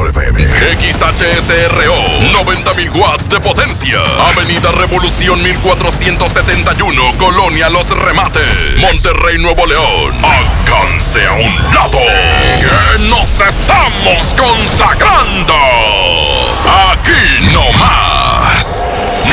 mejor FM. XHSRO, 90.000 watts de potencia. Avenida Revolución 1471, Colonia Los Remates. Monterrey, Nuevo León. Alcance a un lado. Que nos estamos consagrando. Aquí no más.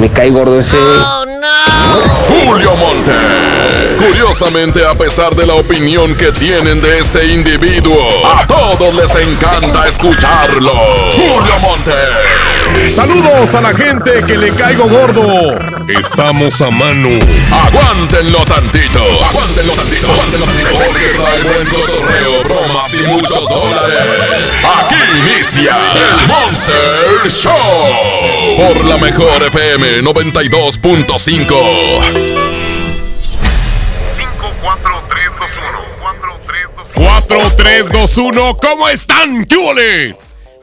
Me cae gordo ese. Julio Monte. Curiosamente, a pesar de la opinión que tienen de este individuo, a todos les encanta escucharlo. Julio Monte. Saludos a la gente que le caigo gordo. Estamos a mano. Aguántenlo tantito. Aguántenlo tantito. Aguántenlo tantito. Porque trae buen cotorreo, bromas y muchos dólares. Aquí inicia el Monster Show. Por la mejor FM 92.5. 4-3-2-1. ¿Cómo están? ¿Qué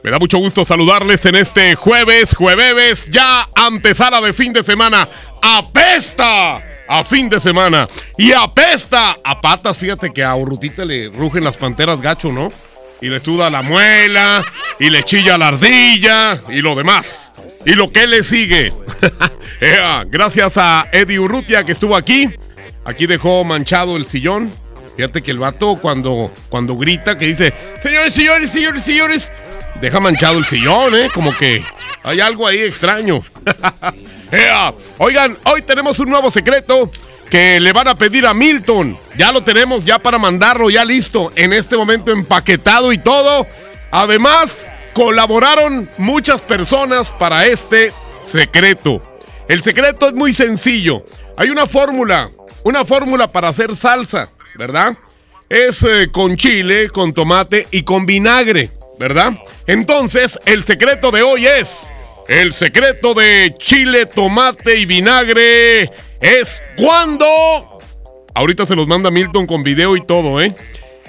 Me da mucho gusto saludarles en este jueves, jueves, ya antesala de fin de semana. ¡Apesta! A fin de semana. Y apesta a patas. Fíjate que a Urrutita le rugen las panteras gacho, ¿no? Y le suda la muela. Y le chilla la ardilla. Y lo demás. Y lo que le sigue. Gracias a Eddie Urrutia que estuvo aquí. Aquí dejó manchado el sillón. Fíjate que el vato cuando, cuando grita que dice, señores, señores, señores, señores, deja manchado el sillón, ¿eh? Como que hay algo ahí extraño. Oigan, hoy tenemos un nuevo secreto que le van a pedir a Milton. Ya lo tenemos ya para mandarlo, ya listo, en este momento empaquetado y todo. Además, colaboraron muchas personas para este secreto. El secreto es muy sencillo. Hay una fórmula, una fórmula para hacer salsa, ¿verdad? Es eh, con chile, con tomate y con vinagre, ¿verdad? Entonces, el secreto de hoy es... El secreto de chile, tomate y vinagre es cuando... Ahorita se los manda Milton con video y todo, ¿eh?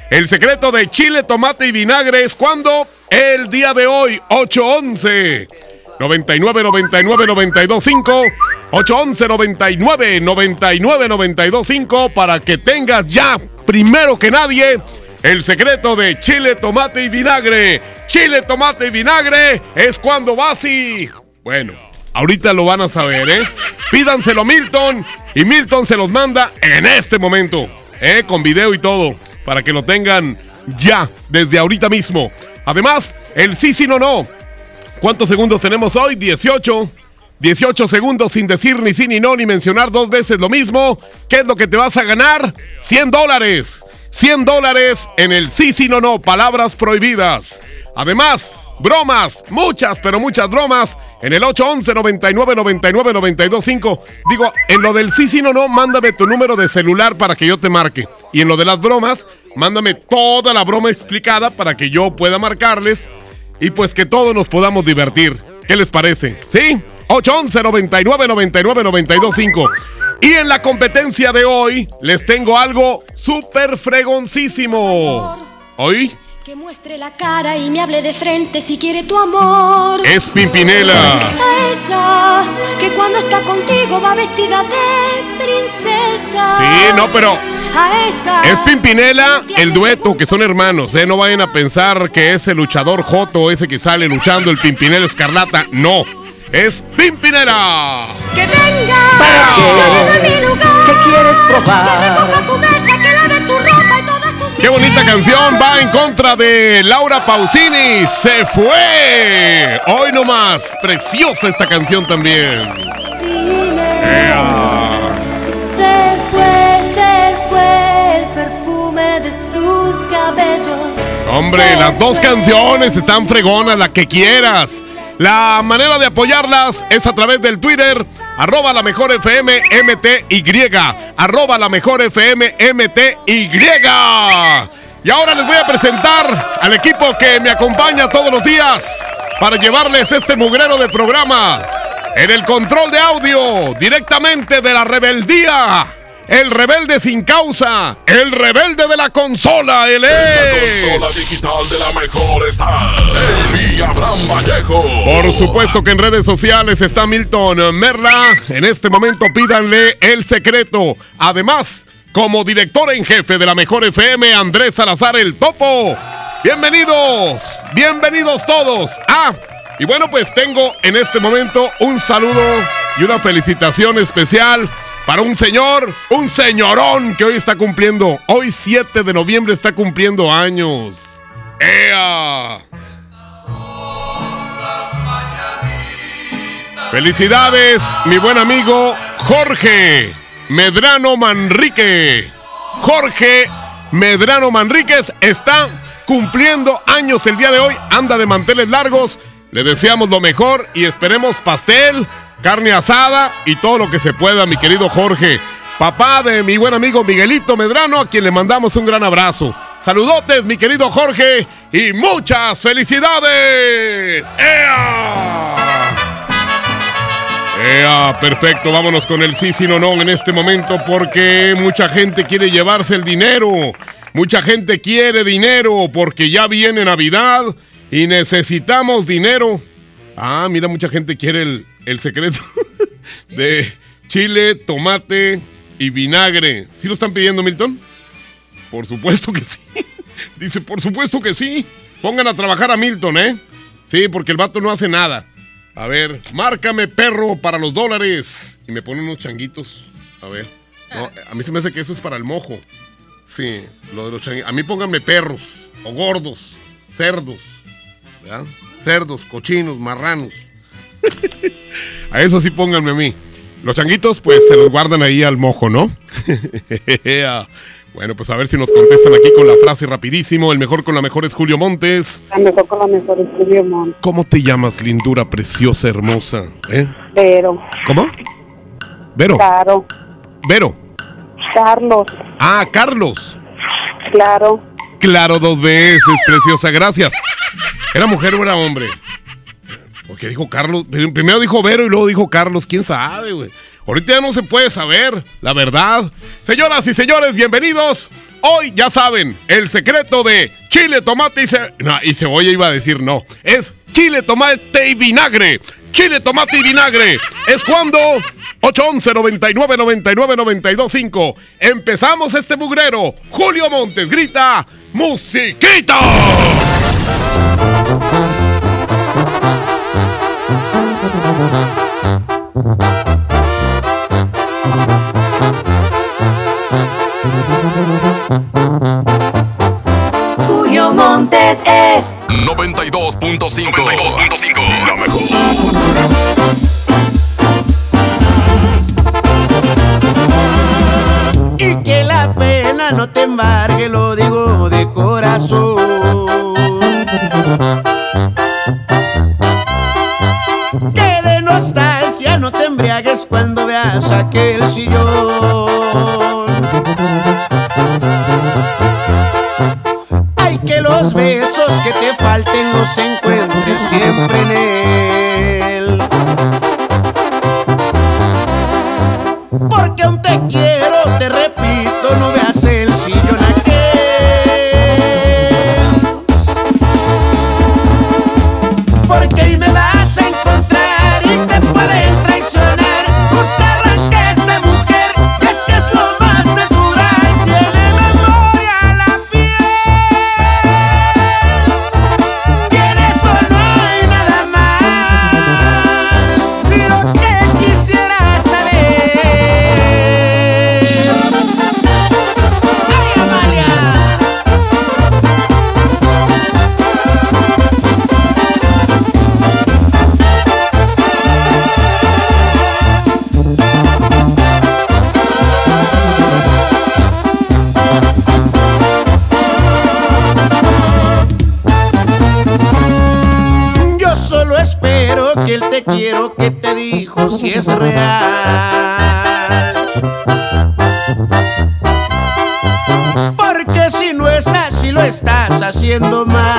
El secreto de chile, tomate y vinagre es cuando el día de hoy, 811 99 99 92 5 811 99 99 92 5 para que tengas ya primero que nadie el secreto de chile, tomate y vinagre. Chile, tomate y vinagre es cuando vas y bueno, ahorita lo van a saber, ¿eh? Pídanselo a Milton y Milton se los manda en este momento, ¿eh? Con video y todo, para que lo tengan ya, desde ahorita mismo. Además, el sí, sí, no, no. ¿Cuántos segundos tenemos hoy? 18. 18 segundos sin decir ni sí ni no, ni mencionar dos veces lo mismo. ¿Qué es lo que te vas a ganar? 100 dólares. 100 dólares en el sí, sí, no, no. Palabras prohibidas. Además, bromas. Muchas, pero muchas bromas. En el 811 99 99 92 5. Digo, en lo del sí, sí, no, no, mándame tu número de celular para que yo te marque. Y en lo de las bromas, mándame toda la broma explicada para que yo pueda marcarles y pues que todos nos podamos divertir. ¿Qué les parece? ¿Sí? 811 99 99 92 5. Y en la competencia de hoy les tengo algo súper fregoncísimo. ¿Hoy? Que muestre la cara y me hable de frente si quiere tu amor. Es Pimpinela. Esa que cuando está contigo va vestida de princesa. Sí, no, pero A esa. es Pimpinela el dueto, que son hermanos, ¿eh? No vayan a pensar que es el luchador Joto, ese que sale luchando, el Pimpinela Escarlata. No, es Pimpinela. Que venga. ¿Para doy mi lugar. ¿Qué quieres Que probar? recoja tu mesa, que lave tu ropa y todas tus Qué bonita canción va en contra de Laura Pausini. Se fue. Hoy nomás. Preciosa esta canción también. Se fue, se fue el perfume de sus cabellos. Hombre, Se las dos fue. canciones están fregonas, la que quieras. La manera de apoyarlas es a través del Twitter, arroba la mejor FM MTY, arroba la mejor FM MTY. Y ahora les voy a presentar al equipo que me acompaña todos los días para llevarles este mugrero de programa. En el control de audio, directamente de la rebeldía. El rebelde sin causa, el rebelde de la consola, él es. La consola digital de la mejor está. El Abraham Vallejo. Por supuesto que en redes sociales está Milton Merla. En este momento pídanle el secreto. Además, como director en jefe de la mejor FM, Andrés Salazar el Topo. Bienvenidos, bienvenidos todos. Ah, y bueno, pues tengo en este momento un saludo y una felicitación especial para un señor, un señorón que hoy está cumpliendo, hoy 7 de noviembre está cumpliendo años. ¡Ea! Felicidades, mi buen amigo Jorge Medrano Manrique. Jorge Medrano Manríquez está cumpliendo años el día de hoy, anda de manteles largos. Le deseamos lo mejor y esperemos pastel, carne asada y todo lo que se pueda, mi querido Jorge. Papá de mi buen amigo Miguelito Medrano, a quien le mandamos un gran abrazo. Saludotes, mi querido Jorge, y muchas felicidades. ¡Ea! ¡Ea! Perfecto, vámonos con el sí, sí, no, no en este momento porque mucha gente quiere llevarse el dinero. Mucha gente quiere dinero porque ya viene Navidad y necesitamos dinero. Ah, mira, mucha gente quiere el, el secreto de chile, tomate y vinagre. ¿Sí lo están pidiendo, Milton? Por supuesto que sí. Dice, por supuesto que sí. Pongan a trabajar a Milton, ¿eh? Sí, porque el vato no hace nada. A ver, márcame perro para los dólares. Y me pone unos changuitos. A ver. A mí se me hace que eso es para el mojo. Sí, lo de los changuitos. A mí pónganme perros, o gordos, cerdos. ¿verdad? Cerdos, cochinos, marranos. a eso sí pónganme a mí. Los changuitos, pues se los guardan ahí al mojo, ¿no? bueno, pues a ver si nos contestan aquí con la frase rapidísimo. El mejor con la mejor es Julio Montes. La mejor con la mejor es Julio Montes. ¿Cómo te llamas, lindura preciosa, hermosa? ¿Eh? Vero. ¿Cómo? Vero. Caro. Vero. Carlos. Ah, Carlos. Claro. Claro, dos veces, preciosa, gracias. ¿Era mujer o era hombre? Porque dijo Carlos, primero dijo Vero y luego dijo Carlos, quién sabe, güey. Ahorita ya no se puede saber, la verdad. Señoras y señores, bienvenidos. Hoy ya saben, el secreto de chile, tomate y, ce no, y cebolla iba a decir no. Es chile, tomate y vinagre. Chile, tomate y vinagre. Es cuando 811 99 99 925. Empezamos este mugrero. Julio Montes grita musiquita. Julio Montes es 92.5. 92.5. La mejor. Y que la pena no te embargue, lo digo de corazón. No te embriagues cuando veas aquel sillón. Ay, que los besos que te falten los encuentres siempre en él. Dijo si es real. Porque si no es así lo estás haciendo mal.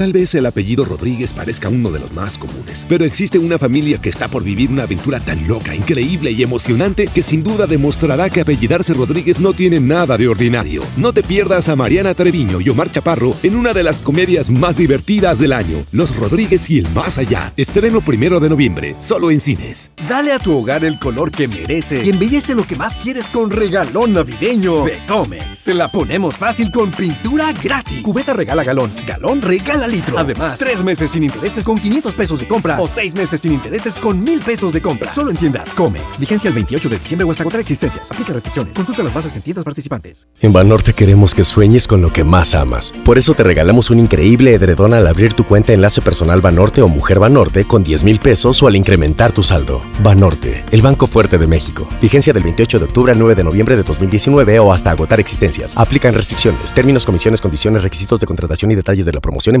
Tal vez el apellido Rodríguez parezca uno de los más comunes, pero existe una familia que está por vivir una aventura tan loca, increíble y emocionante que sin duda demostrará que apellidarse Rodríguez no tiene nada de ordinario. No te pierdas a Mariana Treviño y Omar Chaparro en una de las comedias más divertidas del año, Los Rodríguez y el Más Allá. Estreno primero de noviembre, solo en cines. Dale a tu hogar el color que merece y embellece lo que más quieres con regalón navideño de Comex. Te la ponemos fácil con pintura gratis. Cubeta regala galón, galón regala litro. Además, tres meses sin intereses con 500 pesos de compra o seis meses sin intereses con 1000 pesos de compra. Solo en tiendas Comex. Vigencia el 28 de diciembre o hasta agotar existencias. Aplica restricciones. Consulta las bases en tiendas participantes. En Banorte queremos que sueñes con lo que más amas. Por eso te regalamos un increíble edredón al abrir tu cuenta Enlace Personal Banorte o Mujer Banorte con 10 mil pesos o al incrementar tu saldo. Banorte, el Banco Fuerte de México. Vigencia del 28 de octubre al 9 de noviembre de 2019 o hasta agotar existencias. Aplican restricciones, términos, comisiones, condiciones, requisitos de contratación y detalles de la promoción en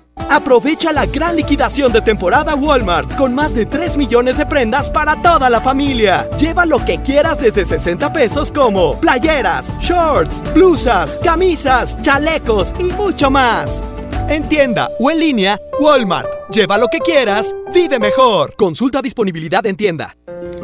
Aprovecha la gran liquidación de temporada Walmart con más de 3 millones de prendas para toda la familia. Lleva lo que quieras desde 60 pesos como playeras, shorts, blusas, camisas, chalecos y mucho más. En tienda o en línea, Walmart. Lleva lo que quieras, vive mejor. Consulta disponibilidad en tienda.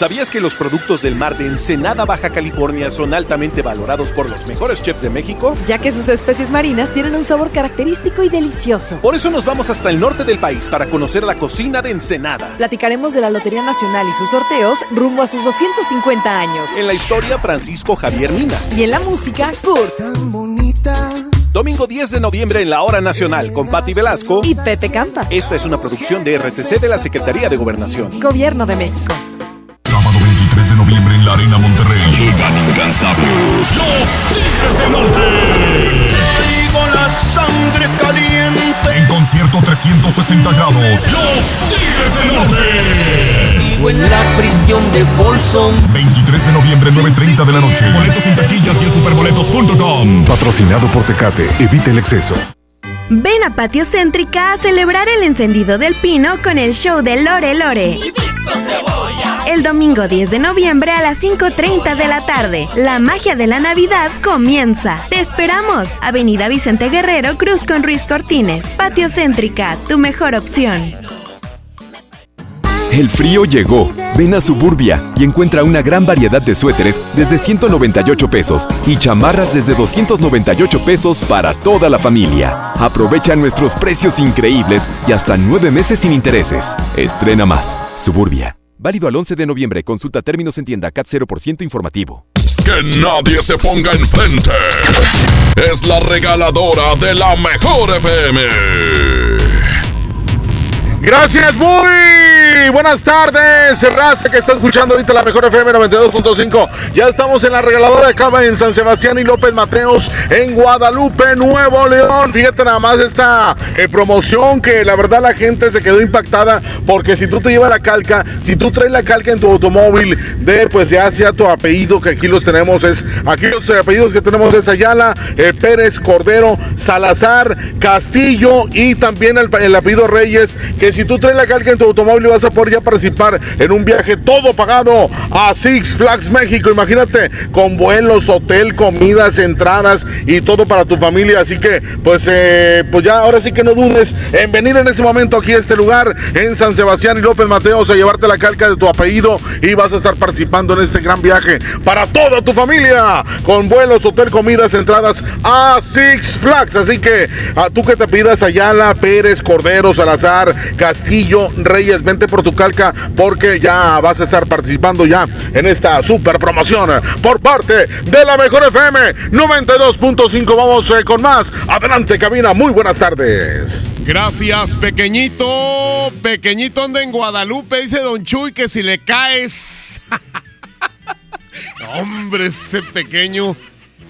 ¿Sabías que los productos del mar de Ensenada, Baja California son altamente valorados por los mejores chefs de México? Ya que sus especies marinas tienen un sabor característico y delicioso. Por eso nos vamos hasta el norte del país para conocer la cocina de Ensenada. Platicaremos de la Lotería Nacional y sus sorteos rumbo a sus 250 años. En la historia, Francisco Javier Mina. Y en la música, Kurt. Tan bonita. Domingo 10 de noviembre en la Hora Nacional con Patti Velasco y Pepe Campa. Esta es una producción de RTC de la Secretaría de Gobernación. Gobierno de México. Sábado 23 de noviembre en la Arena Monterrey. Llegan incansables. Los Tigres del Norte. Traigo la sangre caliente. En concierto 360 grados. Los Tigres del Norte. Vivo en la prisión de Folsom. 23 de noviembre, 9.30 de la noche. Boletos en taquillas y en superboletos.com. Patrocinado por Tecate. Evite el exceso. Ven a Patio Céntrica a celebrar el encendido del pino con el show de Lore Lore. El domingo 10 de noviembre a las 5.30 de la tarde. La magia de la Navidad comienza. Te esperamos. Avenida Vicente Guerrero, Cruz con Ruiz Cortines. Patio Céntrica, tu mejor opción. El frío llegó. Ven a Suburbia y encuentra una gran variedad de suéteres desde 198 pesos y chamarras desde 298 pesos para toda la familia. Aprovecha nuestros precios increíbles y hasta nueve meses sin intereses. Estrena más. Suburbia. Válido al 11 de noviembre. Consulta términos en tienda CAT 0% informativo. Que nadie se ponga enfrente. Es la regaladora de la mejor FM. Gracias, muy buenas tardes, raza que está escuchando ahorita la mejor FM 92.5. Ya estamos en la regaladora de Cava en San Sebastián y López Mateos en Guadalupe, Nuevo León. Fíjate nada más esta eh, promoción que la verdad la gente se quedó impactada porque si tú te llevas la calca, si tú traes la calca en tu automóvil de pues ya sea tu apellido que aquí los tenemos es aquí los apellidos que tenemos es Ayala, eh, Pérez, Cordero, Salazar, Castillo y también el, el apellido Reyes que si tú traes la calca en tu automóvil vas a poder ya participar en un viaje todo pagado a Six Flags México. Imagínate, con vuelos, hotel, comidas, entradas y todo para tu familia. Así que, pues, eh, pues ya ahora sí que no dudes en venir en ese momento aquí a este lugar, en San Sebastián y López Mateos, a llevarte la calca de tu apellido y vas a estar participando en este gran viaje para toda tu familia, con vuelos, hotel, comidas, entradas a Six Flags. Así que, a tú que te pidas Ayala, Pérez, Cordero, Salazar, Castillo, Reyes, vente por tu calca porque ya vas a estar participando ya en esta super promoción por parte de la Mejor FM 92.5. Vamos eh, con más. Adelante, cabina. Muy buenas tardes. Gracias, pequeñito. Pequeñito anda en Guadalupe, dice Don Chuy que si le caes. Hombre, ese pequeño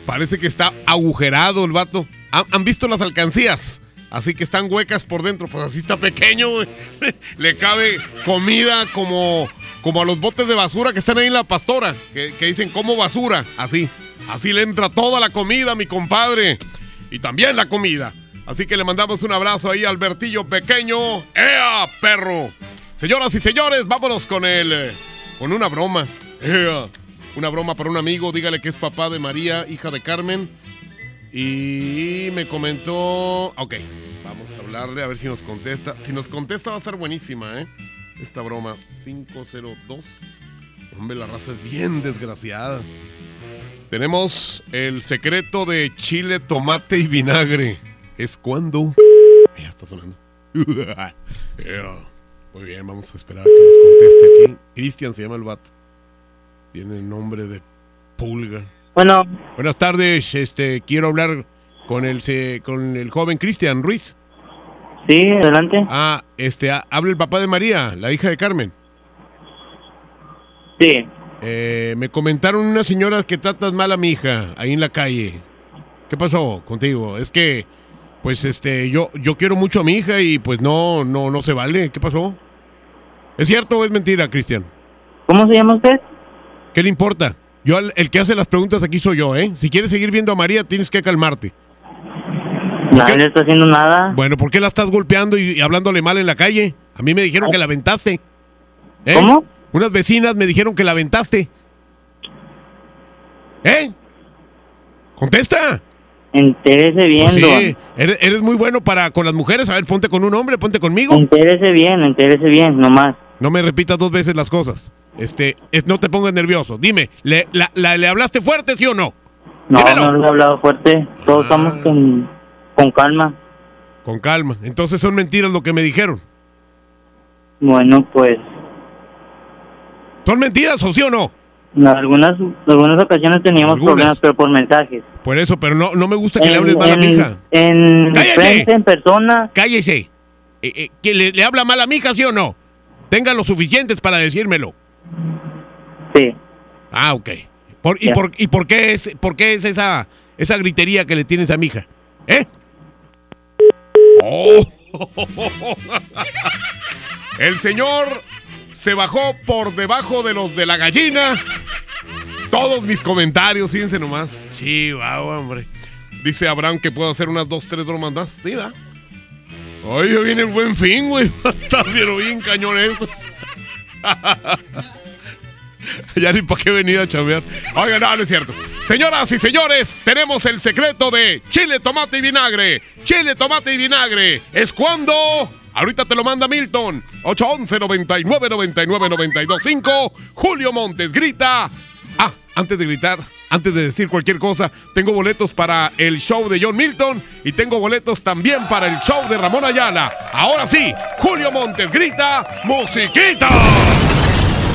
parece que está agujerado el vato. ¿Han, han visto las alcancías? Así que están huecas por dentro. Pues así está pequeño. Le cabe comida como, como a los botes de basura que están ahí en la pastora. Que, que dicen como basura. Así. Así le entra toda la comida, mi compadre. Y también la comida. Así que le mandamos un abrazo ahí al Bertillo pequeño. ¡Ea, perro! Señoras y señores, vámonos con eh, con una broma. ¡Ea! Una broma para un amigo. Dígale que es papá de María, hija de Carmen. Y me comentó. Ok, vamos a hablarle a ver si nos contesta. Si nos contesta va a estar buenísima, ¿eh? Esta broma. 502. Hombre, la raza es bien desgraciada. Tenemos el secreto de chile, tomate y vinagre. ¿Es cuando? Ya está sonando. Muy bien, vamos a esperar a que nos conteste aquí. Cristian se llama el vato. Tiene el nombre de pulga. Bueno, Buenas tardes, este quiero hablar con el con el joven Cristian Ruiz. Sí, adelante. Ah, este, ha- habla el papá de María, la hija de Carmen. Sí. Eh, me comentaron unas señoras que tratas mal a mi hija ahí en la calle. ¿Qué pasó contigo? Es que, pues, este, yo, yo quiero mucho a mi hija y pues no, no, no se vale. ¿Qué pasó? ¿Es cierto o es mentira, Cristian? ¿Cómo se llama usted? ¿Qué le importa? Yo, el que hace las preguntas aquí soy yo, ¿eh? Si quieres seguir viendo a María, tienes que calmarte. Nadie le está haciendo nada. Bueno, ¿por qué la estás golpeando y, y hablándole mal en la calle? A mí me dijeron que la aventaste. ¿Eh? ¿Cómo? Unas vecinas me dijeron que la aventaste. ¿Eh? Contesta. Entérese bien, Pues sí, eres muy bueno para con las mujeres. A ver, ponte con un hombre, ponte conmigo. Entérese bien, entérese bien, nomás. No me repitas dos veces las cosas. Este, es- no te pongas nervioso. Dime, ¿le, la- la- ¿le hablaste fuerte, sí o no? No, Dímelo. no le he hablado fuerte. Todos estamos con, con calma. Con calma. Entonces son mentiras lo que me dijeron. Bueno, pues, ¿Son mentiras o sí o no? en algunas, algunas ocasiones teníamos Algunas. problemas, pero por mensajes. Por eso, pero no, no me gusta que le hables mal a mi hija. En frente, en persona. Cállese. Eh, eh, ¿que le, le habla mal a mi hija, sí o no? Tenga lo suficientes para decírmelo. Sí. Ah, ok. Por- y, por, ¿Y por qué es, por qué es esa, esa gritería que le tienes a mi hija? ¿Eh? Oh. El señor se bajó por debajo de los de la gallina. Todos mis comentarios, fíjense nomás. Chihuahua, hombre. Dice Abraham que puedo hacer unas dos, tres bromas más. Sí, va. Oye, viene el buen fin, güey. Está bien, bien cañón esto. ya ni para qué venir a chambear. Oigan, no, no es cierto. Señoras y señores, tenemos el secreto de chile, tomate y vinagre. Chile, tomate y vinagre. Es cuando. Ahorita te lo manda Milton. 811 99 99 92 5. Julio Montes grita. Ah, antes de gritar, antes de decir cualquier cosa, tengo boletos para el show de John Milton y tengo boletos también para el show de Ramón Ayala. Ahora sí, Julio Montes grita, musiquita.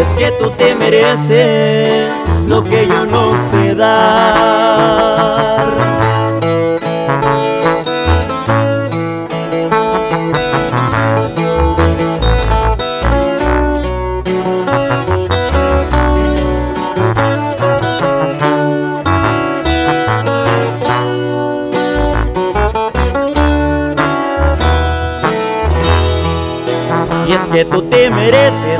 Es que tú te mereces lo que yo no sé dar. Y es que tú te mereces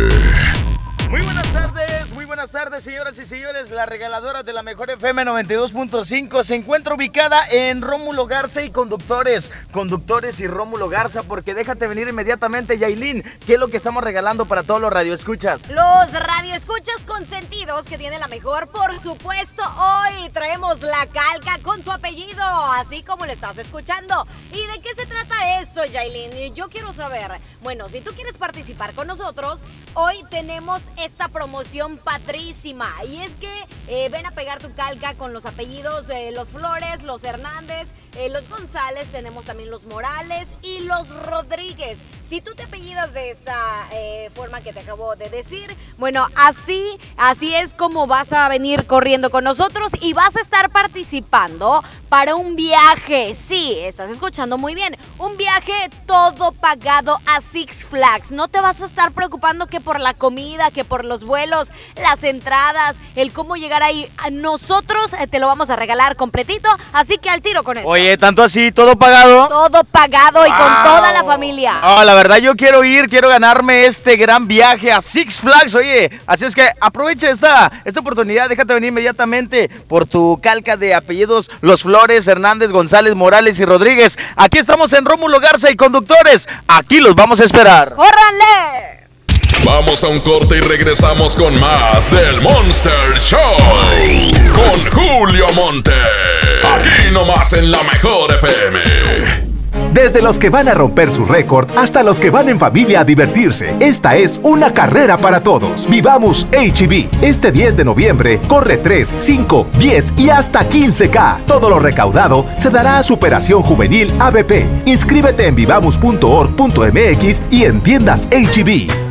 Señoras y señores. La regaladora de la mejor FM 92.5 se encuentra ubicada en Rómulo Garza y Conductores. Conductores y Rómulo Garza, porque déjate venir inmediatamente, Yailin. ¿Qué es lo que estamos regalando para todos los radioescuchas? Los radioescuchas consentidos que tiene la mejor, por supuesto. Hoy traemos la calca con tu apellido, así como lo estás escuchando. ¿Y de qué se trata esto, Yailin? Yo quiero saber. Bueno, si tú quieres participar con nosotros, hoy tenemos esta promoción Y es que eh, ven a pegar tu calca con los apellidos de los Flores, los Hernández, eh, los González, tenemos también los Morales y los Rodríguez. Si tú te apellidas de esta eh, forma que te acabo de decir, bueno, así, así es como vas a venir corriendo con nosotros y vas a estar participando para un viaje. Sí, estás escuchando muy bien. Un viaje todo pagado a Six Flags. No te vas a estar preocupando que por la comida, que por los vuelos, las entradas, el cómo llegar ahí. Nosotros eh, te lo vamos a regalar completito, así que al tiro con eso. Oye, tanto así, todo pagado. Todo pagado y con toda la familia. Ah, la verdad yo quiero ir, quiero ganarme este gran viaje a Six Flags, oye, así es que aprovecha esta, esta oportunidad, déjate venir inmediatamente por tu calca de apellidos Los Flores, Hernández, González, Morales y Rodríguez. Aquí estamos en Rómulo Garza y Conductores, aquí los vamos a esperar. ¡Córranle! Vamos a un corte y regresamos con más del Monster Show. Con Julio Monte. Aquí nomás en la mejor FM. Desde los que van a romper su récord hasta los que van en familia a divertirse, esta es una carrera para todos. Vivamos HB. Este 10 de noviembre corre 3, 5, 10 y hasta 15K. Todo lo recaudado se dará a Superación Juvenil ABP. Inscríbete en vivamos.org.mx y en tiendas HB.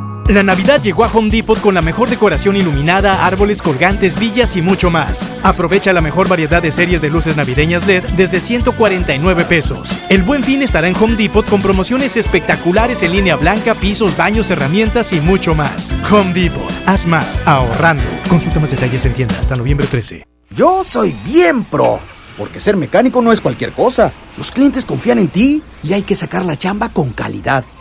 La Navidad llegó a Home Depot con la mejor decoración iluminada, árboles colgantes, villas y mucho más. Aprovecha la mejor variedad de series de luces navideñas LED desde 149 pesos. El buen fin estará en Home Depot con promociones espectaculares en línea blanca, pisos, baños, herramientas y mucho más. Home Depot, haz más, ahorrando. Consulta más detalles en tienda hasta noviembre 13. Yo soy bien pro, porque ser mecánico no es cualquier cosa. Los clientes confían en ti y hay que sacar la chamba con calidad.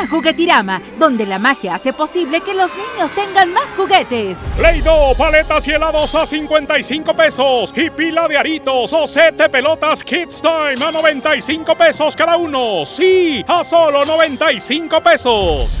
A Juguetirama, donde la magia hace posible que los niños tengan más juguetes. Play-Doh, paletas y helados a 55 pesos. Y pila de aritos o set de pelotas Kids Time a 95 pesos cada uno. Sí, a solo 95 pesos.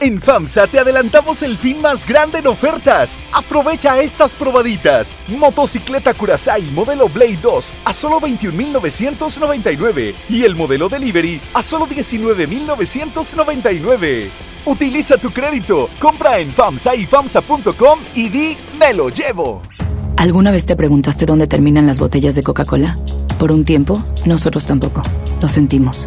En FAMSA te adelantamos el fin más grande en ofertas. Aprovecha estas probaditas. Motocicleta Curaçao modelo Blade 2 a solo 21.999 y el modelo Delivery a solo 19.999. Utiliza tu crédito, compra en FAMSA y FAMSA.com y di me lo llevo. ¿Alguna vez te preguntaste dónde terminan las botellas de Coca-Cola? Por un tiempo, nosotros tampoco. Lo sentimos.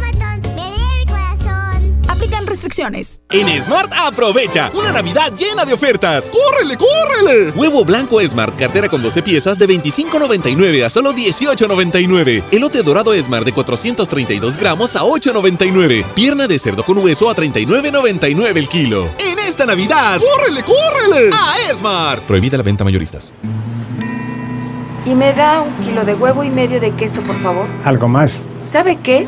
Aplican restricciones. En Smart aprovecha una Navidad llena de ofertas. ¡Córrele, córrele! Huevo blanco Smart, cartera con 12 piezas de 25.99 a solo 18.99. Elote dorado Smart de 432 gramos a 8.99. Pierna de cerdo con hueso a 39.99 el kilo. En esta Navidad, ¡córrele, córrele! A Smart. Prohibida la venta mayoristas. Y me da un kilo de huevo y medio de queso, por favor. Algo más. ¿Sabe qué?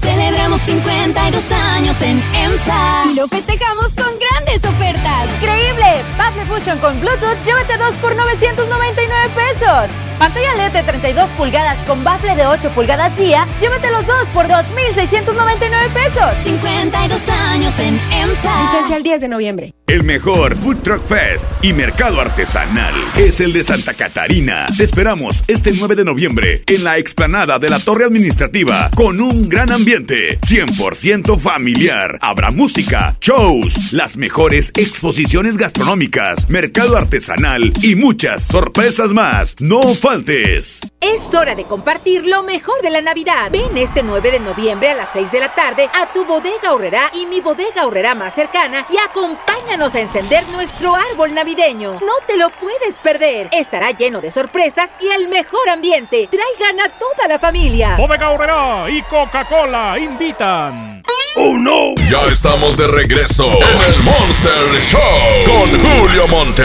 Celebramos 52 años en EMSA y lo festejamos con grandes ofertas. ¡Increíble! Baffle Fusion con Bluetooth, llévate dos por 999 pesos. Pantalla LED de 32 pulgadas con bafle de 8 pulgadas día, llévate los dos por 2,699 pesos. 52 años en EMSA. Vigencia el 10 de noviembre. El mejor Food Truck Fest y mercado artesanal es el de Santa Catarina. Te esperamos este 9 de noviembre en la explanada de la Torre Administrativa con un gran ambiente 100% familiar. Habrá música, shows, las mejores exposiciones gastronómicas, mercado artesanal y muchas sorpresas más. No faltes. Es hora de compartir lo mejor de la Navidad. Ven este 9 de noviembre a las 6 de la tarde a tu bodega horrera y mi bodega horrera más cercana y acompáñanos a encender nuestro árbol navideño. No te lo puedes perder. Estará lleno de sorpresas y el mejor ambiente. Traigan a toda la familia. Bodega horrera y Coca-Cola invitan. ¡Oh no! Ya estamos de regreso en el Monster Show con Julio Monte.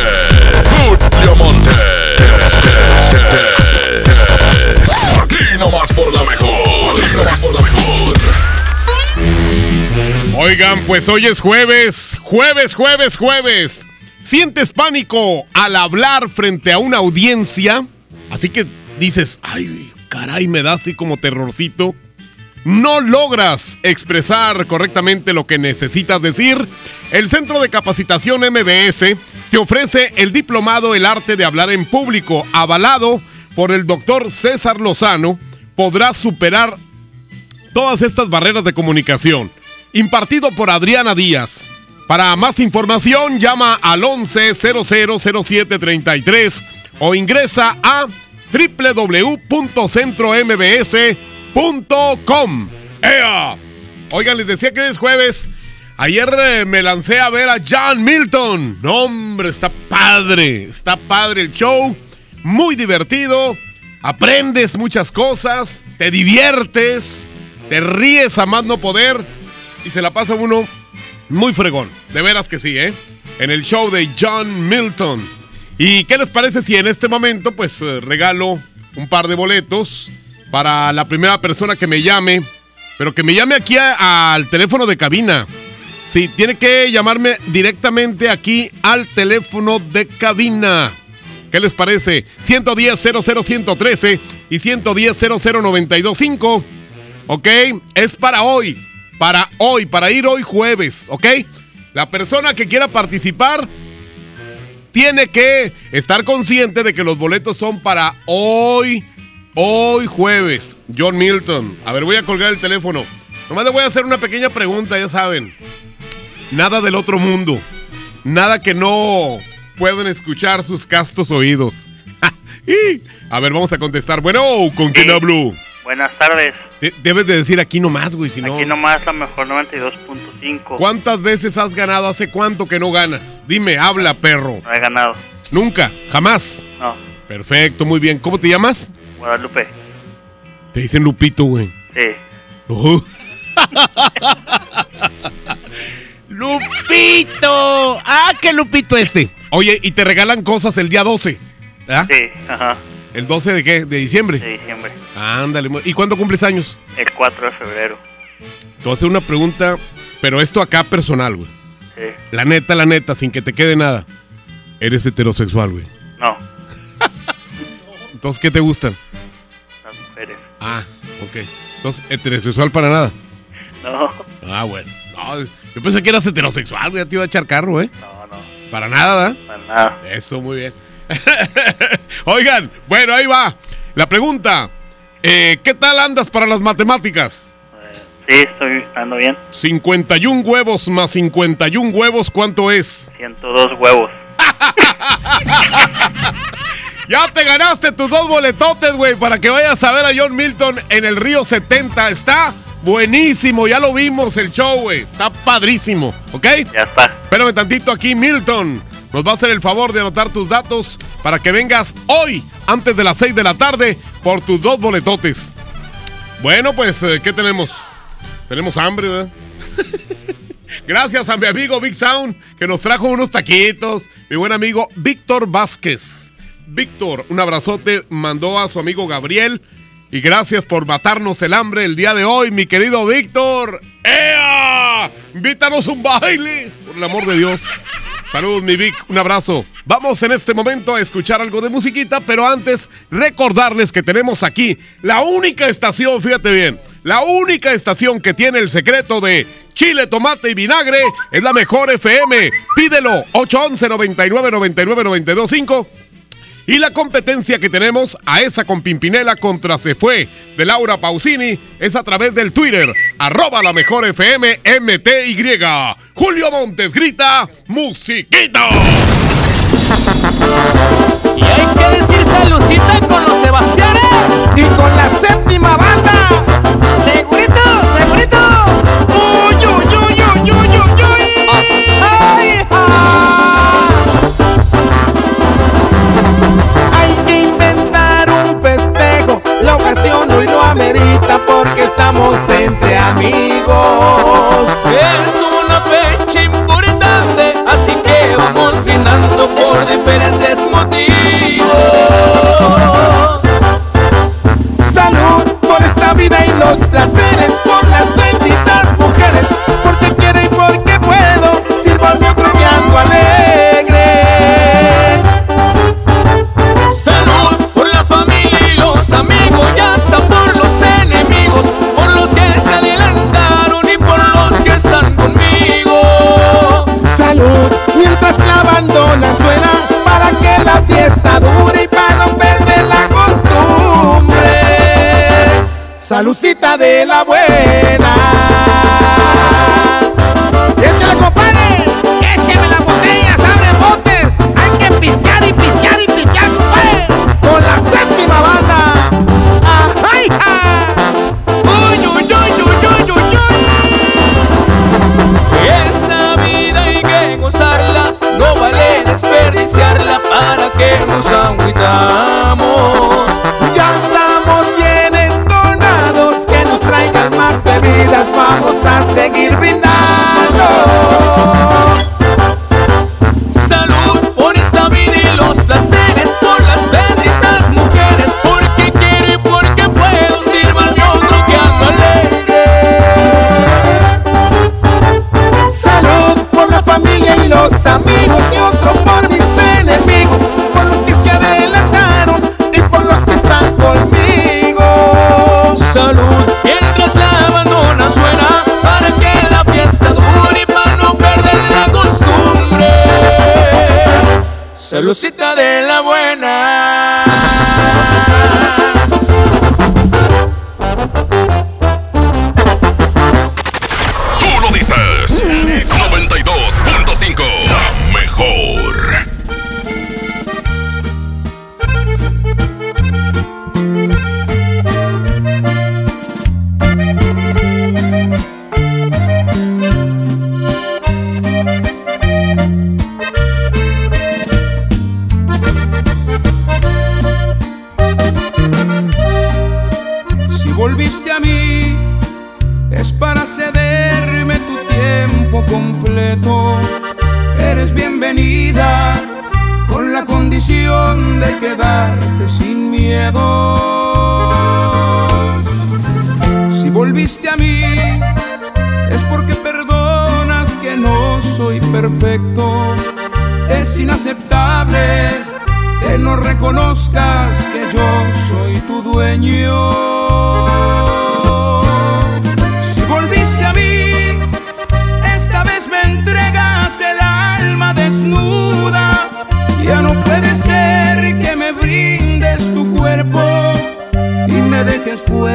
Julio Monte. Aquí nomás por la mejor. Aquí nomás por la mejor. Oigan, pues hoy es jueves. Jueves, jueves, jueves. ¿Sientes pánico al hablar frente a una audiencia? Así que dices, ay, caray, me da así como terrorcito. No logras expresar correctamente lo que necesitas decir. El Centro de Capacitación MBS te ofrece el diplomado El Arte de Hablar en Público, avalado por el doctor César Lozano. Podrás superar todas estas barreras de comunicación. Impartido por Adriana Díaz. Para más información, llama al 11000733 o ingresa a www.centrombs.com. ¡Ea! Oigan, les decía que es jueves. Ayer eh, me lancé a ver a John Milton. No, hombre, está padre. Está padre el show. Muy divertido. Aprendes muchas cosas. Te diviertes. Te ríes a más no poder. Y se la pasa uno muy fregón. De veras que sí, ¿eh? En el show de John Milton. ¿Y qué les parece si en este momento, pues, eh, regalo un par de boletos para la primera persona que me llame? Pero que me llame aquí al teléfono de cabina. Sí, tiene que llamarme directamente aquí al teléfono de cabina. ¿Qué les parece? 110-00-113 y 110-00-925. ¿Ok? Es para hoy. Para hoy, para ir hoy jueves. ¿Ok? La persona que quiera participar tiene que estar consciente de que los boletos son para hoy, hoy jueves. John Milton. A ver, voy a colgar el teléfono. Nomás le voy a hacer una pequeña pregunta, ya saben. Nada del otro mundo. Nada que no puedan escuchar sus castos oídos. Y, a ver, vamos a contestar. Bueno, ¿con quién hablo? Buenas tardes. De- debes de decir aquí nomás, güey, si no... Aquí nomás la mejor 92.5. ¿Cuántas veces has ganado? ¿Hace cuánto que no ganas? Dime, habla, perro. No he ganado. Nunca, jamás. No. Perfecto, muy bien. ¿Cómo te llamas? Guadalupe. Te dicen Lupito, güey. Sí. Oh. ¡Lupito! ¡Ah, qué Lupito este! Oye, y te regalan cosas el día 12. ¿Ah? Sí, ajá. ¿El 12 de qué? ¿De diciembre? De diciembre. Ándale. ¿Y cuándo cumples años? El 4 de febrero. Te voy a hacer una pregunta, pero esto acá personal, güey. Sí. La neta, la neta, sin que te quede nada. Eres heterosexual, güey. No, Entonces, ¿qué te gustan? Ah, ok. Entonces, heterosexual para nada. No, Ah, bueno. No, yo pensé que eras heterosexual, güey. Ya te iba a echar carro, ¿eh? no, no. Para nada, ¿verdad? Para nada. Eso, muy bien. Oigan, bueno, ahí va. La pregunta. eh, ¿Qué tal andas para las matemáticas? Sí, estoy ando bien. 51 huevos más 51 huevos, ¿cuánto es? 102 huevos. Ya te ganaste tus dos boletotes, güey, para que vayas a ver a John Milton en el Río 70. Está buenísimo, ya lo vimos el show, güey. Está padrísimo, ¿ok? Ya está. Espérame tantito aquí, Milton. Nos va a hacer el favor de anotar tus datos para que vengas hoy, antes de las 6 de la tarde, por tus dos boletotes. Bueno, pues, eh, ¿qué tenemos? Tenemos hambre, ¿verdad? Gracias a mi amigo Big Sound, que nos trajo unos taquitos. Mi buen amigo Víctor Vázquez. Víctor, un abrazote, mandó a su amigo Gabriel. Y gracias por matarnos el hambre el día de hoy, mi querido Víctor. ¡Ea! Invítanos un baile, por el amor de Dios. Saludos, mi Vic, un abrazo. Vamos en este momento a escuchar algo de musiquita, pero antes recordarles que tenemos aquí la única estación, fíjate bien, la única estación que tiene el secreto de chile, tomate y vinagre es la mejor FM. Pídelo 811 99 99 925 y la competencia que tenemos a esa con Pimpinela contra Se Fue de Laura Pausini es a través del Twitter, arroba la mejor FM MTY. Julio Montes grita, musiquito. Y hay que decir saludcita con los Sebastianes y con la séptima banda. Segurito, segurito. Uy, uy, uy, uy, uy, uy, uy. La ocasión hoy lo amerita porque estamos entre amigos. Es una fecha importante, así que vamos brindando por diferentes motivos. Salud por esta vida y los placeres, por las benditas mujeres, porque quiero y porque puedo, sirvanme premiando alegre. Fiesta dure y para no perder la costumbre. Salucita de la buena. ¡Échale, compadre! ¡Écheme las botellas, abre botes! ¡Hay que pistear desperdiciarla para que nos agüitamos. Ya estamos bien entonados, que nos traigan más bebidas, vamos a seguir brindando. Saludcita de la buena. Me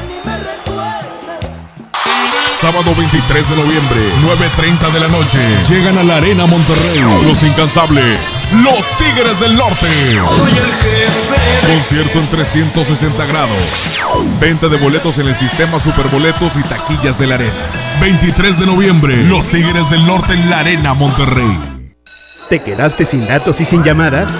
Sábado 23 de noviembre, 9.30 de la noche. Llegan a la Arena Monterrey. Los incansables. Los Tigres del Norte. Concierto en 360 grados. Venta de boletos en el sistema Superboletos y taquillas de la Arena. 23 de noviembre. Los Tigres del Norte en la Arena Monterrey. ¿Te quedaste sin datos y sin llamadas?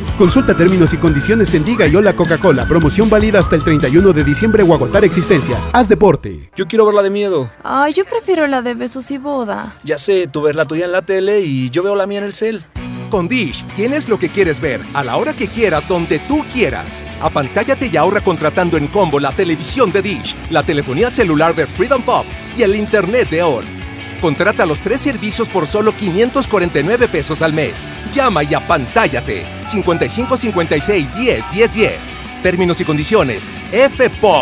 Consulta términos y condiciones en Diga y Hola Coca-Cola. Promoción válida hasta el 31 de diciembre o agotar existencias. Haz deporte. Yo quiero ver la de miedo. Ay, yo prefiero la de besos y boda. Ya sé, tú ves la tuya en la tele y yo veo la mía en el cel. Con Dish tienes lo que quieres ver, a la hora que quieras, donde tú quieras. Apantállate y ahorra contratando en combo la televisión de Dish, la telefonía celular de Freedom Pop y el internet de ON. Contrata los tres servicios por solo 549 pesos al mes. Llama y apantállate. 55 56 10 10 10. Términos y condiciones. fpop.com.mx.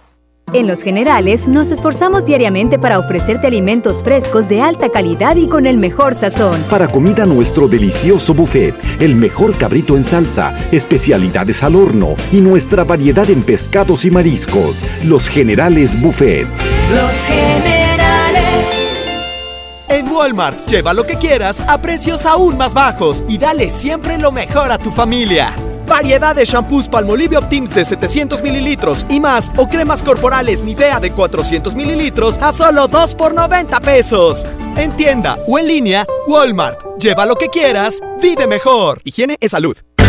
En Los Generales nos esforzamos diariamente para ofrecerte alimentos frescos de alta calidad y con el mejor sazón. Para comida nuestro delicioso buffet, el mejor cabrito en salsa, especialidades al horno y nuestra variedad en pescados y mariscos. Los Generales Buffets. Los generales. En Walmart, lleva lo que quieras a precios aún más bajos y dale siempre lo mejor a tu familia. Variedad de shampoos Palmolive Optims de 700 mililitros y más o cremas corporales Nivea de 400 mililitros a solo 2 por 90 pesos. En tienda o en línea, Walmart. Lleva lo que quieras, vive mejor. Higiene es salud.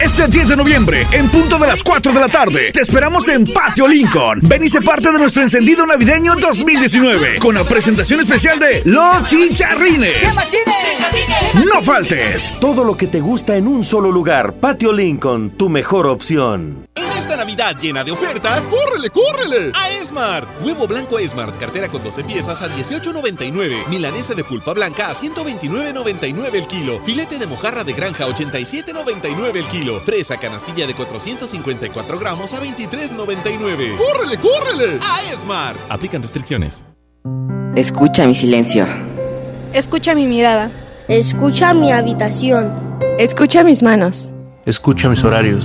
Este 10 de noviembre, en punto de las 4 de la tarde, te esperamos en Patio Lincoln. Ven y sé parte de nuestro encendido navideño 2019 con la presentación especial de Los Chicharrines. No faltes. Todo lo que te gusta en un solo lugar. Patio Lincoln, tu mejor opción. En esta Navidad llena de ofertas, ¡córrele, córrele! A Esmart. Huevo blanco Esmart, cartera con 12 piezas a 18.99. Milanesa de pulpa blanca a 129.99 el kilo. Filete de mojarra de granja a 87.99 el kilo. Fresa canastilla de 454 gramos a 23.99. ¡Córrele, córrele! A Esmart. Aplican restricciones. Escucha mi silencio. Escucha mi mirada. Escucha mi habitación. Escucha mis manos. Escucha mis horarios.